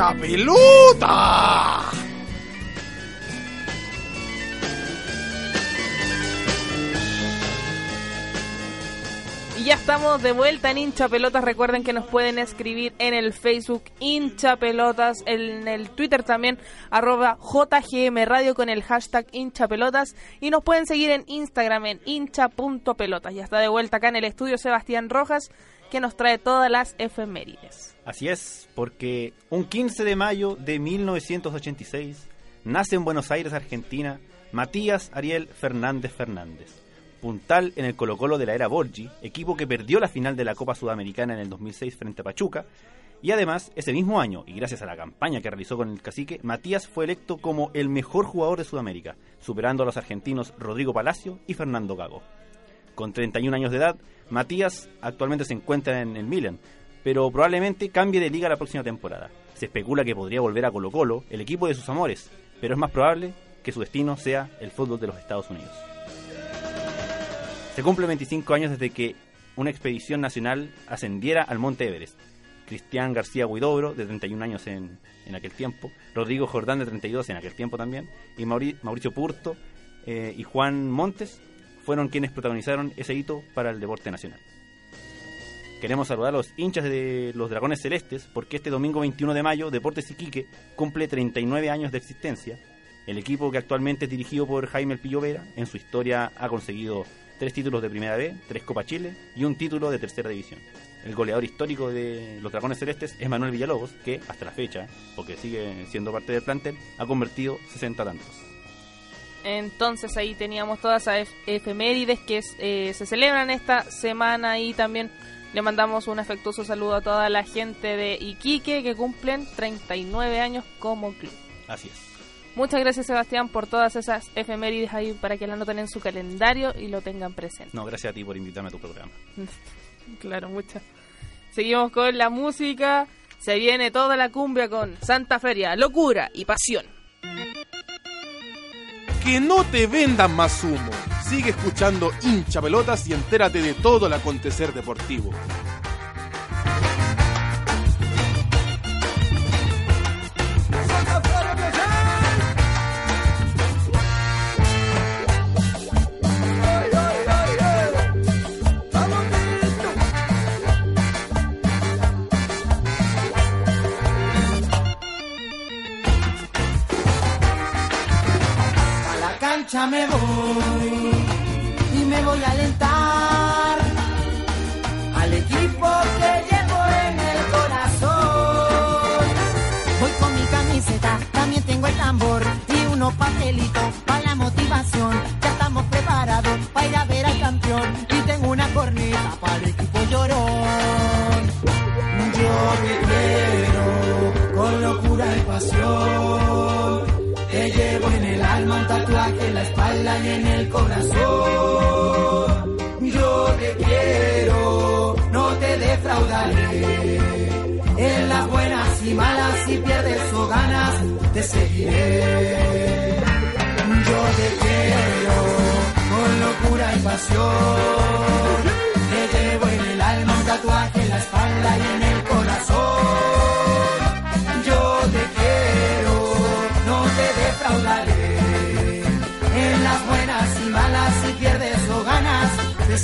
¡Hincha pelota! Y ya estamos de vuelta en hincha pelotas. Recuerden que nos pueden escribir en el Facebook hincha pelotas, en el Twitter también arroba JGM Radio con el hashtag hincha pelotas y nos pueden seguir en Instagram en hincha.pelotas. Ya está de vuelta acá en el estudio Sebastián Rojas que nos trae todas las efemérides. Así es, porque un 15 de mayo de 1986 nace en Buenos Aires, Argentina, Matías Ariel Fernández Fernández. Puntal en el Colo Colo de la era Borgi, equipo que perdió la final de la Copa Sudamericana en el 2006 frente a Pachuca. Y además, ese mismo año, y gracias a la campaña que realizó con el cacique, Matías fue electo como el mejor jugador de Sudamérica, superando a los argentinos Rodrigo Palacio y Fernando Gago. Con 31 años de edad, Matías actualmente se encuentra en el Milan, pero probablemente cambie de liga la próxima temporada. Se especula que podría volver a Colo Colo, el equipo de sus amores, pero es más probable que su destino sea el fútbol de los Estados Unidos. Se cumple 25 años desde que una expedición nacional ascendiera al Monte Everest. Cristian García Huidobro, de 31 años en, en aquel tiempo, Rodrigo Jordán, de 32 en aquel tiempo también, y Mauri- Mauricio Purto eh, y Juan Montes fueron quienes protagonizaron ese hito para el deporte nacional. Queremos saludar a los hinchas de los Dragones Celestes porque este domingo 21 de mayo Deportes Iquique cumple 39 años de existencia. El equipo que actualmente es dirigido por Jaime El Pillo Vera en su historia ha conseguido tres títulos de Primera B, tres Copa Chile y un título de Tercera División. El goleador histórico de los Dragones Celestes es Manuel Villalobos, que hasta la fecha, porque sigue siendo parte del plantel, ha convertido 60 tantos. Entonces ahí teníamos todas esas ef- efemérides que eh, se celebran esta semana y también le mandamos un afectuoso saludo a toda la gente de Iquique que cumplen 39 años como club. Así es. Muchas gracias Sebastián por todas esas efemérides ahí para que la anoten en su calendario y lo tengan presente. No, gracias a ti por invitarme a tu programa. claro, muchas. Seguimos con la música. Se viene toda la cumbia con Santa Feria, locura y pasión. Que no te vendan más humo. Sigue escuchando hincha pelotas y entérate de todo el acontecer deportivo. La cancha me voy y me voy a alentar al equipo que llevo en el corazón. Voy con mi camiseta, también tengo el tambor y unos papelitos la espalda y en el corazón. Yo te quiero, no te defraudaré. En las buenas y malas, si pierdes o ganas, te seguiré. Yo te quiero con locura y pasión. Te llevo en el alma un tatuaje en la espalda y en el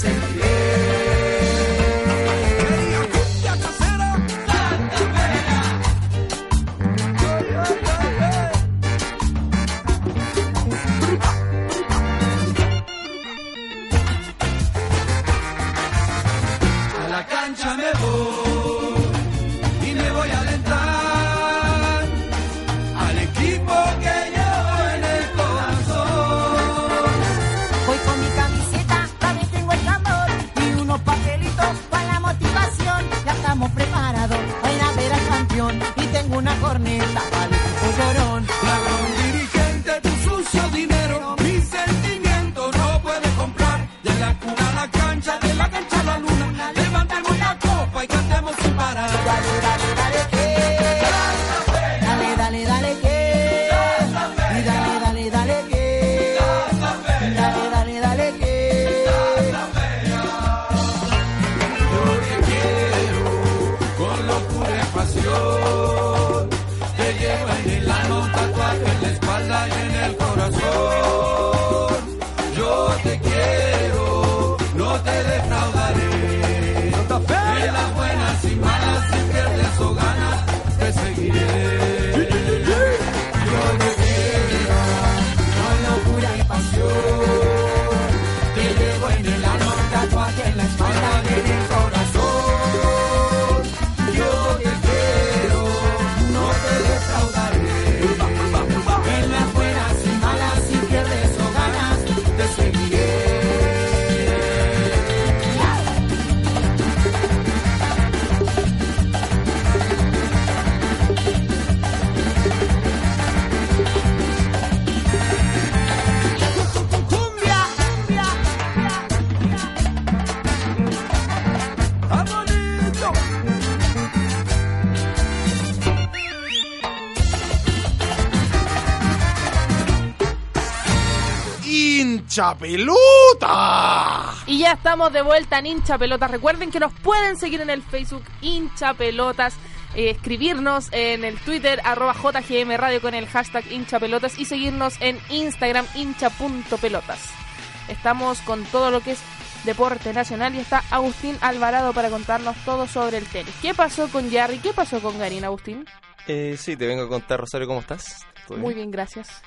ganas, hincha pelota. Y ya estamos de vuelta en hincha pelotas. Recuerden que nos pueden seguir en el Facebook hincha pelotas. eh, escribirnos en el Twitter arroba JGM Radio con el hashtag hincha pelotas y seguirnos en Instagram hincha.pelotas. Estamos con todo lo que es deporte nacional y está Agustín Alvarado para contarnos todo sobre el tenis. ¿Qué pasó con Jarry? ¿Qué pasó con Garín, Agustín? Eh, sí, te vengo a contar, Rosario, ¿cómo estás? ¿Todo Muy bien, gracias.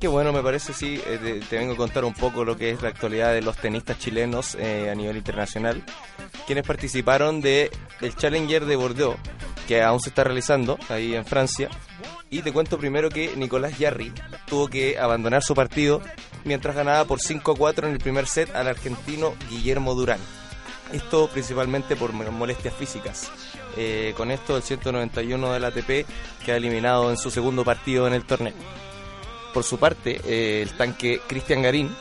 Qué bueno, me parece, sí. eh, te, vengo a contar un poco lo que es la actualidad de los tenistas chilenos eh, a nivel internacional, quienes participaron de el Challenger de Bordeaux, que aún se está realizando ahí en Francia. Y te cuento primero que Nicolás Jarry tuvo que abandonar su partido mientras ganaba por 5 a 4 en el primer set al argentino Guillermo Durán. Esto principalmente por molestias físicas. Eh, con esto, el 191 del ATP queda eliminado en su segundo partido en el torneo. Por su parte, eh, el tanque Cristian Garín,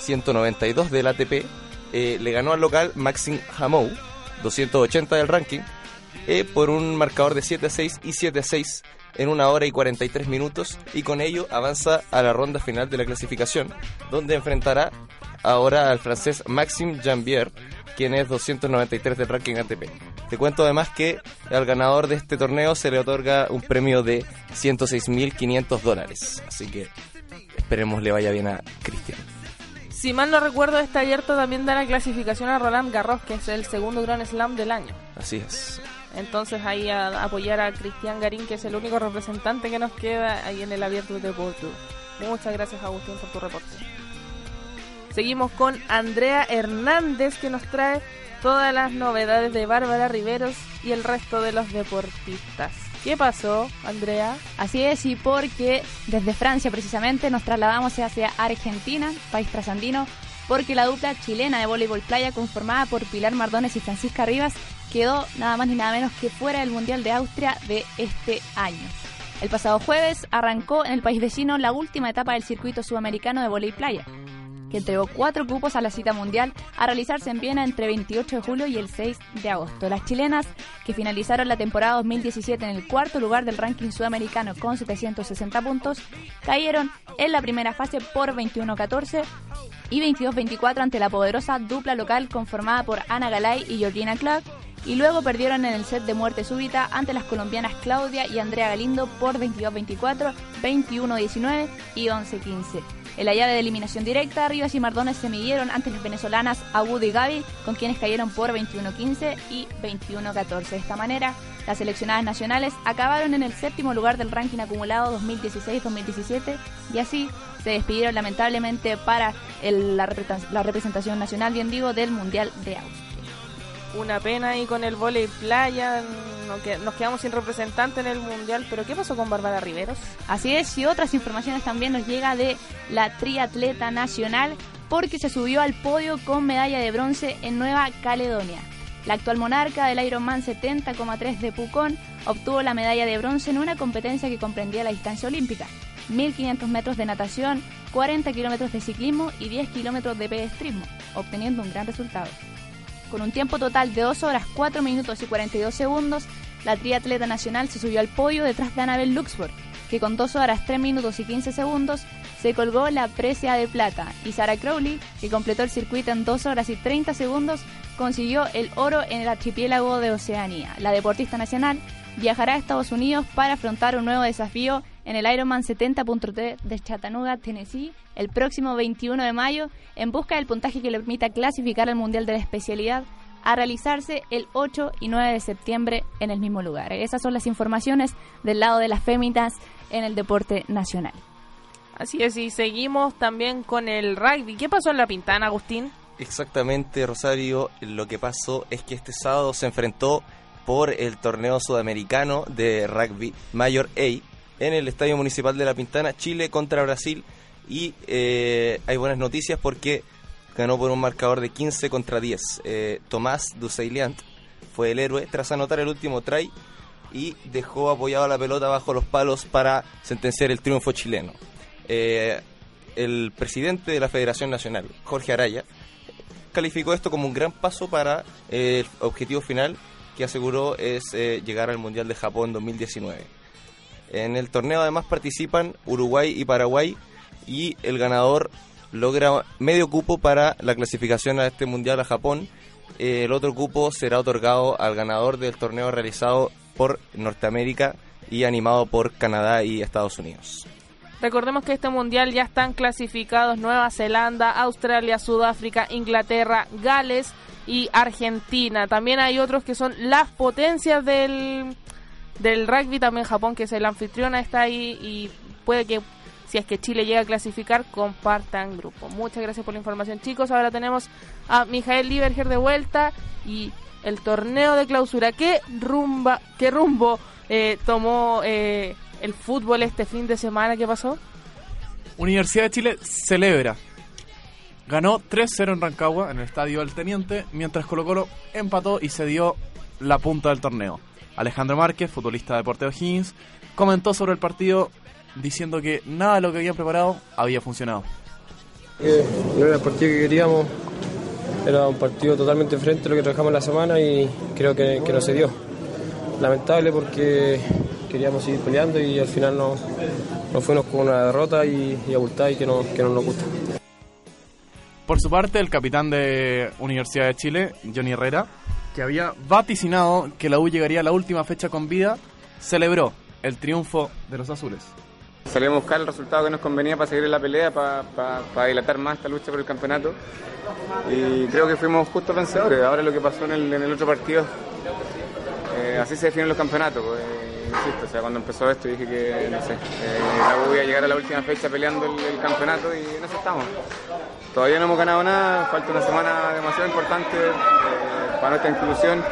192 del ATP, eh, le ganó al local Maxim Hamou, 280 del ranking, eh, por un marcador de 7 a 6 y 7 a 6 en una hora y 43 minutos y con ello avanza a la ronda final de la clasificación, donde enfrentará ahora al francés Maxime Jambier, quien es 293 del ranking ATP. Te cuento además que al ganador de este torneo se le otorga un premio de 106.500 dólares, así que esperemos le vaya bien a Cristian. Si mal no recuerdo, este abierto también da la clasificación a Roland Garros, que es el segundo Grand Slam del año. Así es. Entonces ahí a, a apoyar a Cristian Garín, que es el único representante que nos queda ahí en el abierto de Porto. Muchas gracias Agustín por tu reporte. Seguimos con Andrea Hernández que nos trae todas las novedades de Bárbara Riveros y el resto de los deportistas. ¿Qué pasó, Andrea? Así es, y porque desde Francia precisamente nos trasladamos hacia Argentina, país trasandino, porque la dupla chilena de voleibol playa conformada por Pilar Mardones y Francisca Rivas quedó nada más ni nada menos que fuera del Mundial de Austria de este año. El pasado jueves arrancó en el país vecino la última etapa del circuito sudamericano de voleibol playa, que entregó cuatro cupos a la cita mundial a realizarse en Viena entre 28 de julio y el 6 de agosto. Las chilenas, que finalizaron la temporada 2017 en el cuarto lugar del ranking sudamericano con 760 puntos, cayeron en la primera fase por 21-14 y 22-24 ante la poderosa dupla local conformada por Ana Galay y Georgina Clark, y luego perdieron en el set de muerte súbita ante las colombianas Claudia y Andrea Galindo por 22-24, 21-19 y 11-15. En la llave de eliminación directa, Rivas y Mardones se midieron ante las venezolanas Abud y Gaby, con quienes cayeron por 21-15 y 21-14. De esta manera, las seleccionadas nacionales acabaron en el séptimo lugar del ranking acumulado 2016-2017 y así se despidieron lamentablemente para la, represent- la representación nacional, bien digo, del Mundial de Austria. Una pena ahí con el volei playa, nos quedamos sin representante en el mundial, pero ¿qué pasó con Bárbara Riveros? Así es, y otras informaciones también nos llega de la triatleta nacional porque se subió al podio con medalla de bronce en Nueva Caledonia. La actual monarca del Ironman 70,3 de Pucón obtuvo la medalla de bronce en una competencia que comprendía la distancia olímpica, 1500 metros de natación, 40 kilómetros de ciclismo y 10 kilómetros de pedestrismo, obteniendo un gran resultado. Con un tiempo total de 2 horas 4 minutos y 42 segundos, la triatleta nacional se subió al podio detrás de Anabel Luxford, que con 2 horas 3 minutos y 15 segundos se colgó la presea de plata, y Sarah Crowley, que completó el circuito en 2 horas y 30 segundos, consiguió el oro en el archipiélago de Oceanía. La deportista nacional viajará a Estados Unidos para afrontar un nuevo desafío en el Ironman 70.3 de Chattanooga, Tennessee, el próximo 21 de mayo, en busca del puntaje que le permita clasificar al Mundial de la especialidad a realizarse el 8 y 9 de septiembre en el mismo lugar. Esas son las informaciones del lado de las féminas en el deporte nacional. Así es, y seguimos también con el rugby. ¿Qué pasó en La Pintana, Agustín? Exactamente, Rosario. Lo que pasó es que este sábado se enfrentó por el torneo sudamericano de rugby Mayor A en el Estadio Municipal de La Pintana, Chile contra Brasil. Y eh, hay buenas noticias porque ganó por un marcador de 15 contra 10. Eh, Tomás Duseiliant fue el héroe tras anotar el último try y dejó apoyado la pelota bajo los palos para sentenciar el triunfo chileno. Eh, el presidente de la Federación Nacional, Jorge Araya, calificó esto como un gran paso para el objetivo final que aseguró es llegar al Mundial de Japón 2019. En el torneo además participan Uruguay y Paraguay y el ganador logra medio cupo para la clasificación a este mundial a Japón. Eh, el otro cupo será otorgado al ganador del torneo realizado por Norteamérica y animado por Canadá y Estados Unidos. Recordemos que este mundial ya están clasificados Nueva Zelanda, Australia, Sudáfrica, Inglaterra, Gales y Argentina. También hay otros que son las potencias del, del rugby, también Japón, que es el anfitrión, está ahí y puede que si es que Chile llega a clasificar, compartan grupo. Muchas gracias por la información, chicos. Ahora tenemos a Mijael Lieberger de vuelta y el torneo de clausura. ¿Qué, rumba, qué rumbo eh, tomó eh, el fútbol este fin de semana? ¿Qué pasó? Universidad de Chile celebra. Ganó 3-0 en Rancagua, en el estadio del Teniente, mientras Colo Colo empató y se dio la punta del torneo. Alejandro Márquez, futbolista de Deportes O'Higgins, comentó sobre el partido diciendo que nada de lo que habían preparado había funcionado. no era el partido que queríamos, era un partido totalmente diferente a lo que trabajamos la semana y creo que, que no se dio. Lamentable porque queríamos seguir peleando y al final nos, nos fuimos con una derrota y, y abultada y que no, que no nos gusta. Por su parte, el capitán de Universidad de Chile, Johnny Herrera, que había vaticinado que la U llegaría a la última fecha con vida, celebró el triunfo de los azules. Salimos a buscar el resultado que nos convenía para seguir en la pelea, para, dilatar más esta lucha por el campeonato. Y creo que fuimos justos vencedores. Ahora lo que pasó en el, otro partido, eh, así se definen los campeonatos. pues, eh, insisto, o sea, cuando empezó esto dije que, eh, la U iba a llegar a la última fecha peleando el, campeonato y en eso estamos. Todavía no hemos ganado nada, falta una semana demasiado importante para nuestra inclusión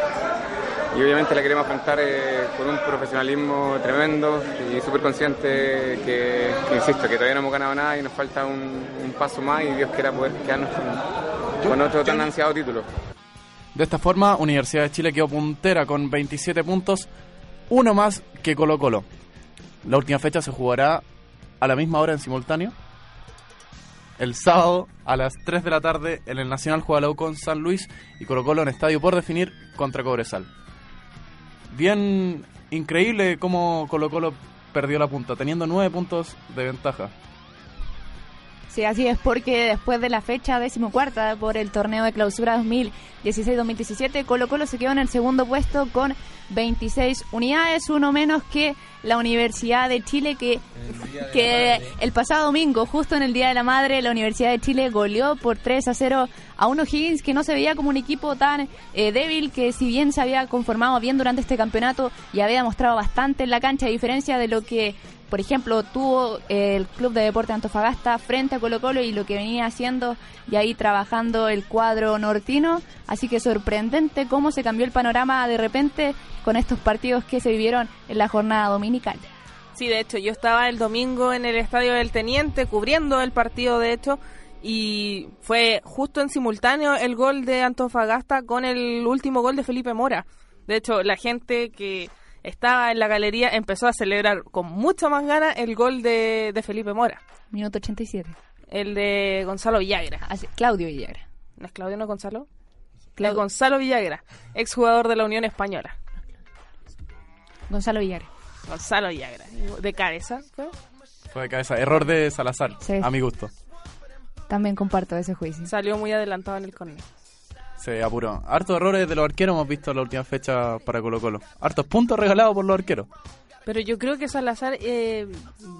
y obviamente la queremos afrontar eh, con un profesionalismo tremendo y súper consciente que, que, insisto, que todavía no hemos ganado nada y nos falta un, un paso más y Dios quiera poder quedarnos con, con otro tan ansiado título. De esta forma, Universidad de Chile quedó puntera con 27 puntos, uno más que Colo Colo. La última fecha se jugará a la misma hora en simultáneo. El sábado a las 3 de la tarde en el Nacional juega la con San Luis y Colo Colo en estadio por definir contra Cobresal. Bien increíble cómo Colo Colo perdió la punta, teniendo 9 puntos de ventaja. Sí, así es, porque después de la fecha decimocuarta por el torneo de clausura 2016-2017, Colo Colo se quedó en el segundo puesto con 26 unidades, uno menos que la Universidad de Chile, que, que el pasado domingo, justo en el Día de la Madre, la Universidad de Chile goleó por 3 a 0 a uno Higgins que no se veía como un equipo tan eh, débil, que si bien se había conformado bien durante este campeonato y había mostrado bastante en la cancha, a diferencia de lo que por ejemplo, tuvo el Club de Deporte Antofagasta frente a Colo Colo y lo que venía haciendo y ahí trabajando el cuadro nortino. Así que sorprendente cómo se cambió el panorama de repente con estos partidos que se vivieron en la jornada dominical. Sí, de hecho, yo estaba el domingo en el Estadio del Teniente cubriendo el partido, de hecho, y fue justo en simultáneo el gol de Antofagasta con el último gol de Felipe Mora. De hecho, la gente que estaba en la galería, empezó a celebrar con mucha más ganas el gol de, de Felipe Mora. Minuto 87. El de Gonzalo Villagra. Así, Claudio Villagra. ¿No es Claudio, no es Gonzalo? Claudio. Gonzalo Villagra, exjugador de la Unión Española. Gonzalo Villagra. Gonzalo Villagra. ¿De cabeza fue? Fue de cabeza. Error de Salazar, Sí. a mi gusto. También comparto ese juicio. Salió muy adelantado en el córner. Se apuró. Hartos errores de los arqueros hemos visto en la última fecha para Colo Colo. Hartos puntos regalados por los arqueros. Pero yo creo que Salazar, eh,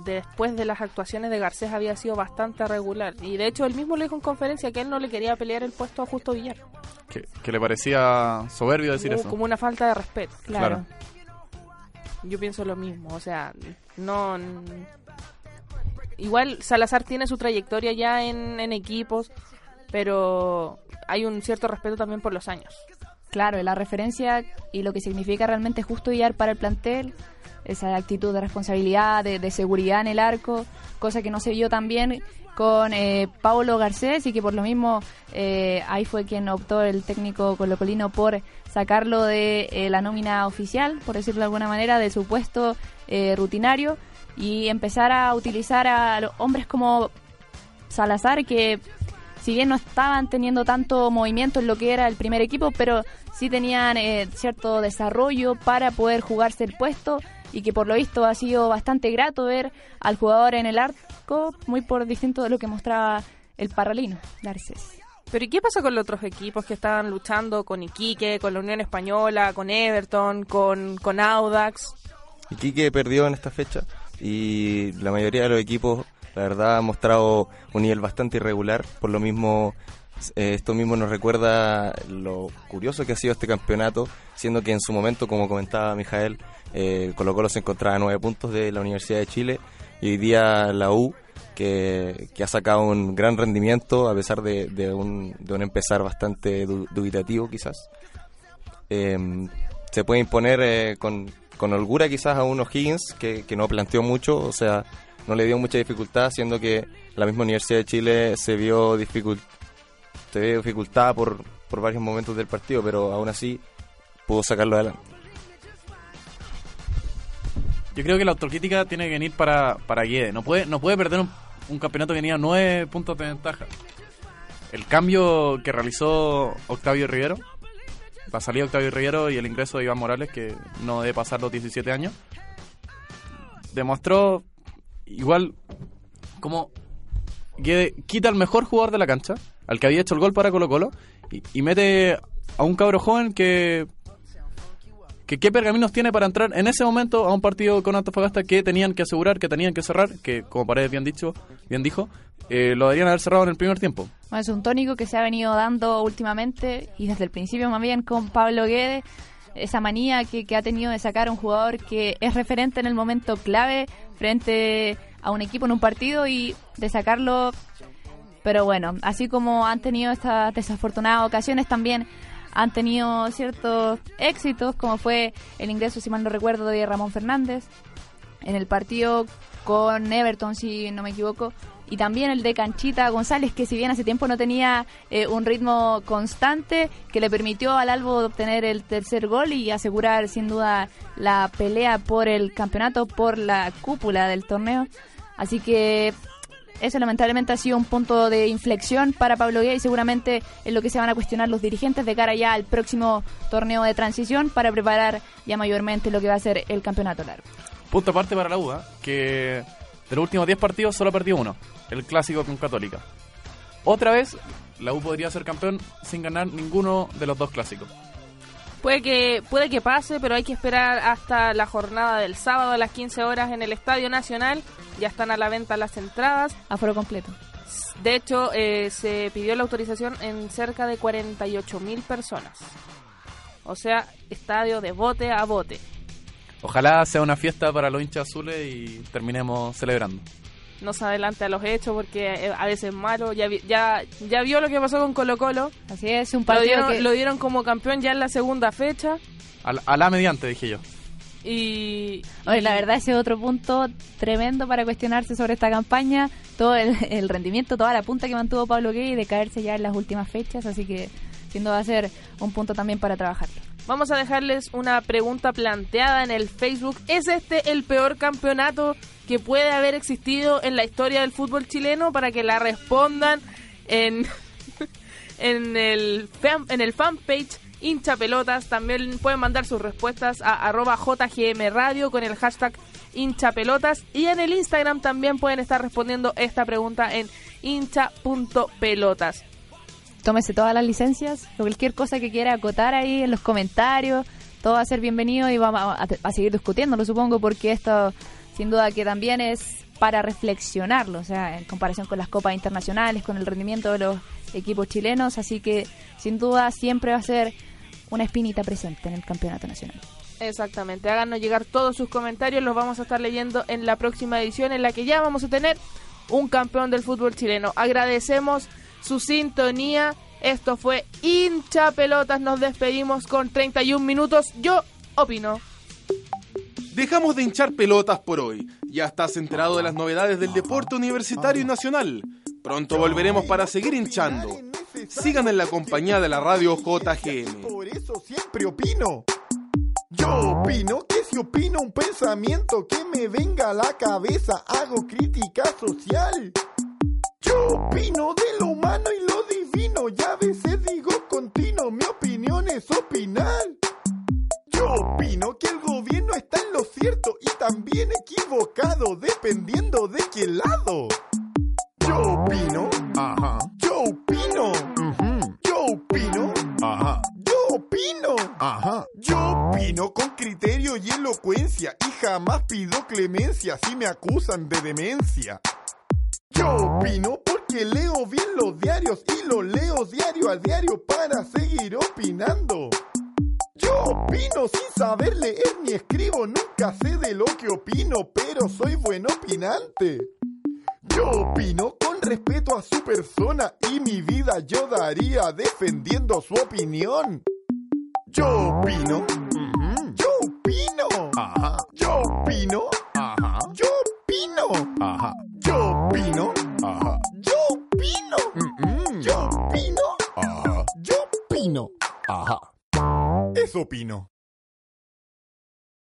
después de las actuaciones de Garcés, había sido bastante regular. Y de hecho, él mismo le dijo en conferencia que él no le quería pelear el puesto a Justo Villar. Que, que le parecía soberbio decir como, eso. como una falta de respeto. Claro. Yo pienso lo mismo. O sea, no. Igual Salazar tiene su trayectoria ya en, en equipos, pero hay un cierto respeto también por los años. Claro, la referencia y lo que significa realmente justo guiar para el plantel, esa actitud de responsabilidad, de, de seguridad en el arco, cosa que no se vio también con eh, Paulo Garcés y que por lo mismo eh, ahí fue quien optó el técnico colocolino por sacarlo de eh, la nómina oficial, por decirlo de alguna manera, de su puesto eh, rutinario y empezar a utilizar a los hombres como Salazar que si bien no estaban teniendo tanto movimiento en lo que era el primer equipo, pero sí tenían eh, cierto desarrollo para poder jugarse el puesto y que por lo visto ha sido bastante grato ver al jugador en el arco, muy por distinto de lo que mostraba el parralino, Garcés. Pero ¿y qué pasa con los otros equipos que estaban luchando con Iquique, con la Unión Española, con Everton, con, con Audax? Iquique perdió en esta fecha y la mayoría de los equipos, la verdad, ha mostrado un nivel bastante irregular. Por lo mismo, eh, esto mismo nos recuerda lo curioso que ha sido este campeonato, siendo que en su momento, como comentaba Mijael, eh, Colo Colo se encontraba a nueve puntos de la Universidad de Chile y hoy día la U que, ha sacado un gran rendimiento a pesar de, de, un, de un, empezar bastante dubitativo quizás. Em, se puede imponer eh, con, con, holgura quizás a unos Higgins que, que, no planteó mucho, o sea, no le dio mucha dificultad, siendo que la misma Universidad de Chile se vio, dificult se dificultada por, por varios momentos del partido, pero aún así pudo sacarlo adelante. Yo creo que la autocrítica tiene que venir para, para Guede. No puede, no puede perder un, un campeonato que tenía nueve puntos de ventaja. El cambio que realizó Octavio Rivero, la salida de Octavio Rivero y el ingreso de Iván Morales, que no debe pasar los 17 años, demostró igual como que quita al mejor jugador de la cancha, al que había hecho el gol para Colo Colo, y, mete a un cabro joven que que qué pergaminos tiene para entrar en ese momento a un partido con Antofagasta que tenían que asegurar, que tenían que cerrar, que como Paredes bien dicho, bien dijo, eh, lo deberían haber cerrado en el primer tiempo. es un tónico que se ha venido dando últimamente y desde el principio más bien con Pablo Guedes, esa manía que, que ha tenido de sacar a un jugador que es referente en el momento clave frente a un equipo en un partido y de sacarlo. Pero bueno, así como han tenido estas desafortunadas ocasiones, también han tenido ciertos éxitos, como fue el ingreso, si mal no recuerdo, de Ramón Fernández en el partido con Everton, si no me equivoco, y también el de Canchita González, que si bien hace tiempo no tenía eh, un ritmo constante, que le permitió al Albo obtener el tercer gol y asegurar sin duda la pelea por el campeonato, por la cúpula del torneo. Así que eso lamentablemente ha sido un punto de inflexión para Pablo Guía y seguramente es lo que se van a cuestionar los dirigentes de cara ya al próximo torneo de transición para preparar ya mayormente lo que va a ser el campeonato largo. Punto aparte para la UA, que de los últimos 10 partidos solo ha perdido uno, el clásico con Católica. Otra vez, la U podría ser campeón sin ganar ninguno de los dos clásicos. Puede que, puede que pase, pero hay que esperar hasta la jornada del sábado a las 15 horas en el Estadio Nacional. Ya están a la venta las entradas. Aforo completo. De hecho, eh, se pidió la autorización en cerca de 48 mil personas. O sea, estadio de bote a bote. Ojalá sea una fiesta para los hinchas azules y terminemos celebrando no se adelante a los hechos porque eh, a veces es malo. Ya, ya, ya vio lo que pasó con Colo Colo. Así es, un partido lo dieron, lo dieron como campeón ya en la segunda fecha. A la, mediante, dije yo. Y, Oye, la verdad ese es otro punto tremendo para cuestionarse sobre esta campaña, todo el, rendimiento, toda la punta que mantuvo Pablo Gay de caerse ya en las últimas fechas, así que siendo va a ser un punto también para trabajarlo. Vamos a dejarles una pregunta planteada en el Facebook. ¿Es este el peor campeonato que puede haber existido en la historia del fútbol chileno para que la respondan en, en, el, en el fanpage hincha pelotas. También pueden mandar sus respuestas a arroba JGM Radio con el hashtag hincha pelotas. Y en el Instagram también pueden estar respondiendo esta pregunta en hincha.pelotas. Tómese todas las licencias, cualquier cosa que quiera acotar ahí en los comentarios, todo va a ser bienvenido y vamos a, a seguir discutiéndolo, supongo, porque esto sin duda que también es para reflexionarlo, o sea, en comparación con las copas internacionales, con el rendimiento de los equipos chilenos, así que sin duda siempre va a ser una espinita presente en el campeonato nacional. Exactamente, háganos llegar todos sus comentarios, los vamos a estar leyendo en la próxima edición en la que ya vamos a tener un campeón del fútbol chileno. Agradecemos su sintonía. Esto fue hincha pelotas. Nos despedimos con 31 minutos. Yo opino Dejamos de hinchar pelotas por hoy. Ya estás enterado de las novedades del deporte universitario y nacional. Pronto volveremos para seguir hinchando. Sigan en la compañía de la radio JGM. Por eso siempre opino. Yo opino que si opino un pensamiento que me venga a la cabeza, hago crítica social. Yo opino de lo humano y lo divino, ya veces digo continuo, mi opinión es opinar. Yo opino que el gobierno está en lo cierto y también equivocado, dependiendo de qué lado. Yo opino, ajá. Yo opino, uh-huh. yo opino, ajá. Yo opino, ajá. Yo opino con criterio y elocuencia y jamás pido clemencia si me acusan de demencia. Yo opino porque leo bien los diarios y los leo diario a diario para seguir opinando. Yo opino sin saber leer ni escribo, nunca sé de lo que opino, pero soy buen opinante. Yo opino con respeto a su persona y mi vida yo daría defendiendo su opinión. Yo opino, yo opino, yo opino, opino, ajá, yo opino, ajá, yo opino, ujú, yo opino, ajá, yo opino, ajá. Eso opino.